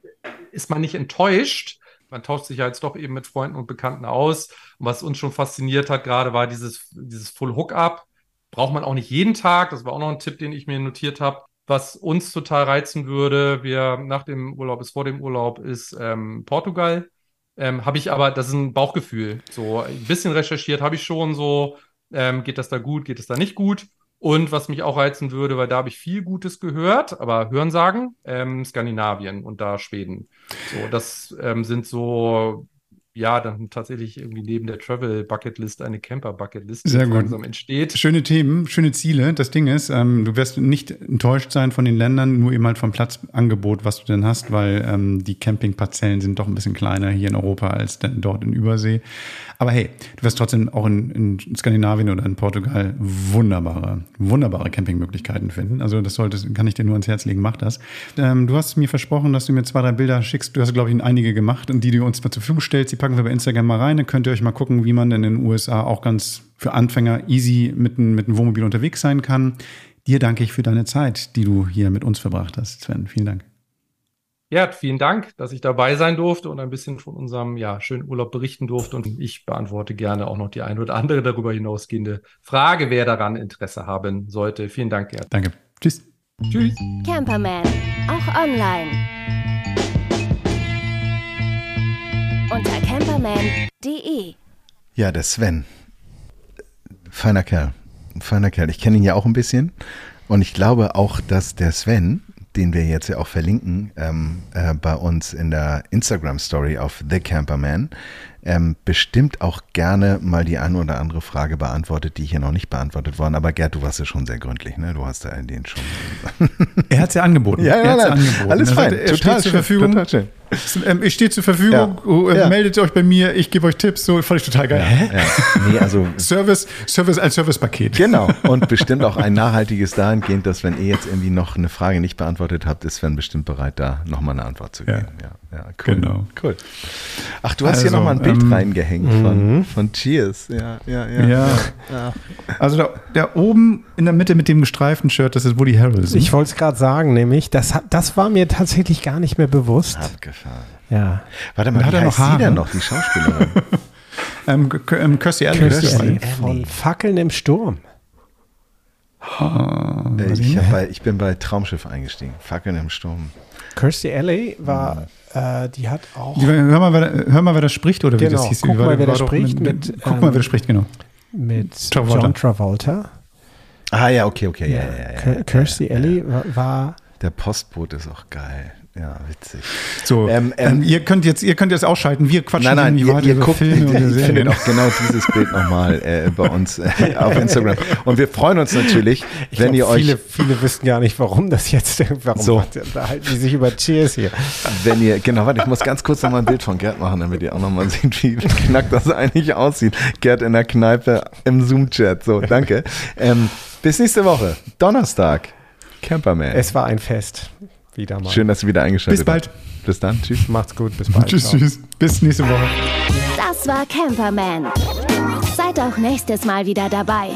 [SPEAKER 6] ist man nicht enttäuscht. Man tauscht sich ja jetzt doch eben mit Freunden und Bekannten aus. Und was uns schon fasziniert hat, gerade war dieses, dieses Full Hookup. Braucht man auch nicht jeden Tag. Das war auch noch ein Tipp, den ich mir notiert habe. Was uns total reizen würde, wir nach dem Urlaub ist vor dem Urlaub, ist ähm, Portugal. Ähm, habe ich aber, das ist ein Bauchgefühl. So ein bisschen recherchiert habe ich schon so, ähm, geht das da gut, geht es da nicht gut? Und was mich auch reizen würde, weil da habe ich viel Gutes gehört, aber Hörensagen, ähm, Skandinavien und da Schweden. So, das ähm, sind so, ja, dann tatsächlich irgendwie neben der Travel Bucketlist eine Camper Bucketlist, die
[SPEAKER 3] Sehr
[SPEAKER 6] jetzt
[SPEAKER 3] gut.
[SPEAKER 6] langsam entsteht.
[SPEAKER 3] Schöne Themen, schöne Ziele. Das Ding ist, ähm, du wirst nicht enttäuscht sein von den Ländern, nur eben halt vom Platzangebot, was du denn hast, weil ähm, die Campingparzellen sind doch ein bisschen kleiner hier in Europa als denn dort in Übersee. Aber hey, du wirst trotzdem auch in, in Skandinavien oder in Portugal wunderbare, wunderbare Campingmöglichkeiten finden. Also das solltest, kann ich dir nur ans Herz legen, mach das. Ähm, du hast mir versprochen, dass du mir zwei, drei Bilder schickst. Du hast, glaube ich, einige gemacht und die du uns mal zur Verfügung stellst. Die packen wir bei Instagram mal rein. Dann könnt ihr euch mal gucken, wie man denn in den USA auch ganz für Anfänger easy mit, einem- mit einem Wohnmobil unterwegs sein kann. Dir danke ich für deine Zeit, die du hier mit uns verbracht hast, Sven. Vielen Dank.
[SPEAKER 6] Ja, vielen Dank, dass ich dabei sein durfte und ein bisschen von unserem ja, schönen Urlaub berichten durfte. Und ich beantworte gerne auch noch die eine oder andere darüber hinausgehende Frage, wer daran Interesse haben sollte. Vielen Dank, Gerd.
[SPEAKER 3] Danke. Tschüss.
[SPEAKER 6] Tschüss.
[SPEAKER 4] Camperman, auch online. Unter camperman.de.
[SPEAKER 1] Ja, der Sven. Feiner Kerl. Feiner Kerl. Ich kenne ihn ja auch ein bisschen. Und ich glaube auch, dass der Sven, den wir jetzt ja auch verlinken, ähm, äh, bei uns in der Instagram-Story auf The Camperman, ähm, bestimmt auch gerne mal die eine oder andere Frage beantwortet, die hier noch nicht beantwortet worden. Aber Gerd, du warst ja schon sehr gründlich, ne? Du hast ja den schon.
[SPEAKER 3] Er hat es ja angeboten.
[SPEAKER 1] Ja,
[SPEAKER 3] er
[SPEAKER 1] ja,
[SPEAKER 3] hat's
[SPEAKER 1] nein.
[SPEAKER 3] angeboten.
[SPEAKER 1] Alles
[SPEAKER 3] Er
[SPEAKER 1] fein.
[SPEAKER 3] sagte, Er
[SPEAKER 1] Total schön,
[SPEAKER 3] Verfügung.
[SPEAKER 1] total schön.
[SPEAKER 3] Ähm, ich stehe zur Verfügung.
[SPEAKER 1] Ja.
[SPEAKER 3] Äh,
[SPEAKER 1] Ja.
[SPEAKER 3] Meldet euch bei mir. Ich gebe euch Tipps. So fand ich total geil. Hä?
[SPEAKER 1] Ja. Nee, also
[SPEAKER 3] Service, Service als Servicepaket.
[SPEAKER 1] Genau. Und bestimmt auch ein nachhaltiges dahingehend, dass wenn ihr jetzt irgendwie noch eine Frage nicht beantwortet habt, ist Sven bestimmt bereit, da nochmal eine Antwort zu
[SPEAKER 3] Ja.
[SPEAKER 1] geben. Ja, ja, cool.
[SPEAKER 3] Genau.
[SPEAKER 1] Cool. Ach, du hast hier
[SPEAKER 3] Also,
[SPEAKER 1] nochmal ein Bild
[SPEAKER 3] ähm,
[SPEAKER 1] reingehängt von, von Cheers. Ja, ja, ja.
[SPEAKER 3] Ja.
[SPEAKER 1] ja.
[SPEAKER 3] Also da, der oben in der Mitte mit dem gestreiften Shirt, das ist Woody Harrelson.
[SPEAKER 2] Ich wollte es gerade sagen, nämlich, das, hat- das war mir tatsächlich gar nicht mehr bewusst.
[SPEAKER 1] Abgefahren.
[SPEAKER 2] Ja.
[SPEAKER 1] Warte mal,
[SPEAKER 3] Hat
[SPEAKER 1] wie
[SPEAKER 3] er noch
[SPEAKER 1] heißt sie
[SPEAKER 3] Haare?
[SPEAKER 1] denn noch, die Schauspielerin?
[SPEAKER 3] ähm, ähm, Kirstie Alley.
[SPEAKER 2] Kirstie Alley von Fackeln im Sturm.
[SPEAKER 1] Äh, ich, bei, ich bin bei Traumschiff eingestiegen. Fackeln im Sturm.
[SPEAKER 2] Kirstie Alley war, äh, die hat auch
[SPEAKER 3] Die, hör, mal, wer, hör mal, wer das spricht, oder wie
[SPEAKER 2] Genau,
[SPEAKER 3] das hieß.
[SPEAKER 2] guck
[SPEAKER 3] Wie
[SPEAKER 2] mal, wer das spricht mit,
[SPEAKER 3] guck
[SPEAKER 2] ähm,
[SPEAKER 3] mal, wer das spricht, genau.
[SPEAKER 2] mit
[SPEAKER 3] Travolta.
[SPEAKER 2] John Travolta.
[SPEAKER 1] Ah ja, okay, okay, ja, ja, ja. ja,
[SPEAKER 2] Kir- Kirstie Alley war, war
[SPEAKER 1] Der Postbote ist auch geil. Ja, witzig.
[SPEAKER 3] So,
[SPEAKER 1] Ähm,
[SPEAKER 3] ähm,
[SPEAKER 1] ähm,
[SPEAKER 3] ihr könnt jetzt, ihr könnt jetzt ausschalten. Wir quatschen
[SPEAKER 1] Nein, nein,
[SPEAKER 3] irgendwie
[SPEAKER 1] ihr,
[SPEAKER 3] weiter
[SPEAKER 1] ihr
[SPEAKER 3] über
[SPEAKER 1] guckt,
[SPEAKER 3] Filme oder
[SPEAKER 1] ihr findet auch genau dieses Bild nochmal äh, bei uns äh, auf Instagram. Und wir freuen uns natürlich,
[SPEAKER 2] Ich
[SPEAKER 1] wenn ihr
[SPEAKER 2] glaub,
[SPEAKER 1] euch
[SPEAKER 2] viele, viele wissen gar nicht, warum das jetzt, warum
[SPEAKER 1] So.
[SPEAKER 2] da halten die sich über Cheers hier.
[SPEAKER 1] Wenn ihr, genau, warte, ich muss ganz kurz nochmal ein Bild von Gerd machen, damit ihr auch nochmal seht, wie knackt das eigentlich aussieht. Gerd in der Kneipe im Zoom-Chat. So, danke. Ähm, bis nächste Woche, Donnerstag. Camperman.
[SPEAKER 2] Es war ein Fest. Wieder mal.
[SPEAKER 1] Schön, dass ihr wieder eingeschaltet
[SPEAKER 3] Bis bald.
[SPEAKER 1] habt. Bis dann. Tschüss.
[SPEAKER 2] Macht's gut, bis bald.
[SPEAKER 3] Tschüss,
[SPEAKER 2] Ciao.
[SPEAKER 3] tschüss. Bis nächste Woche.
[SPEAKER 4] Das war Camperman. Seid auch nächstes Mal wieder dabei.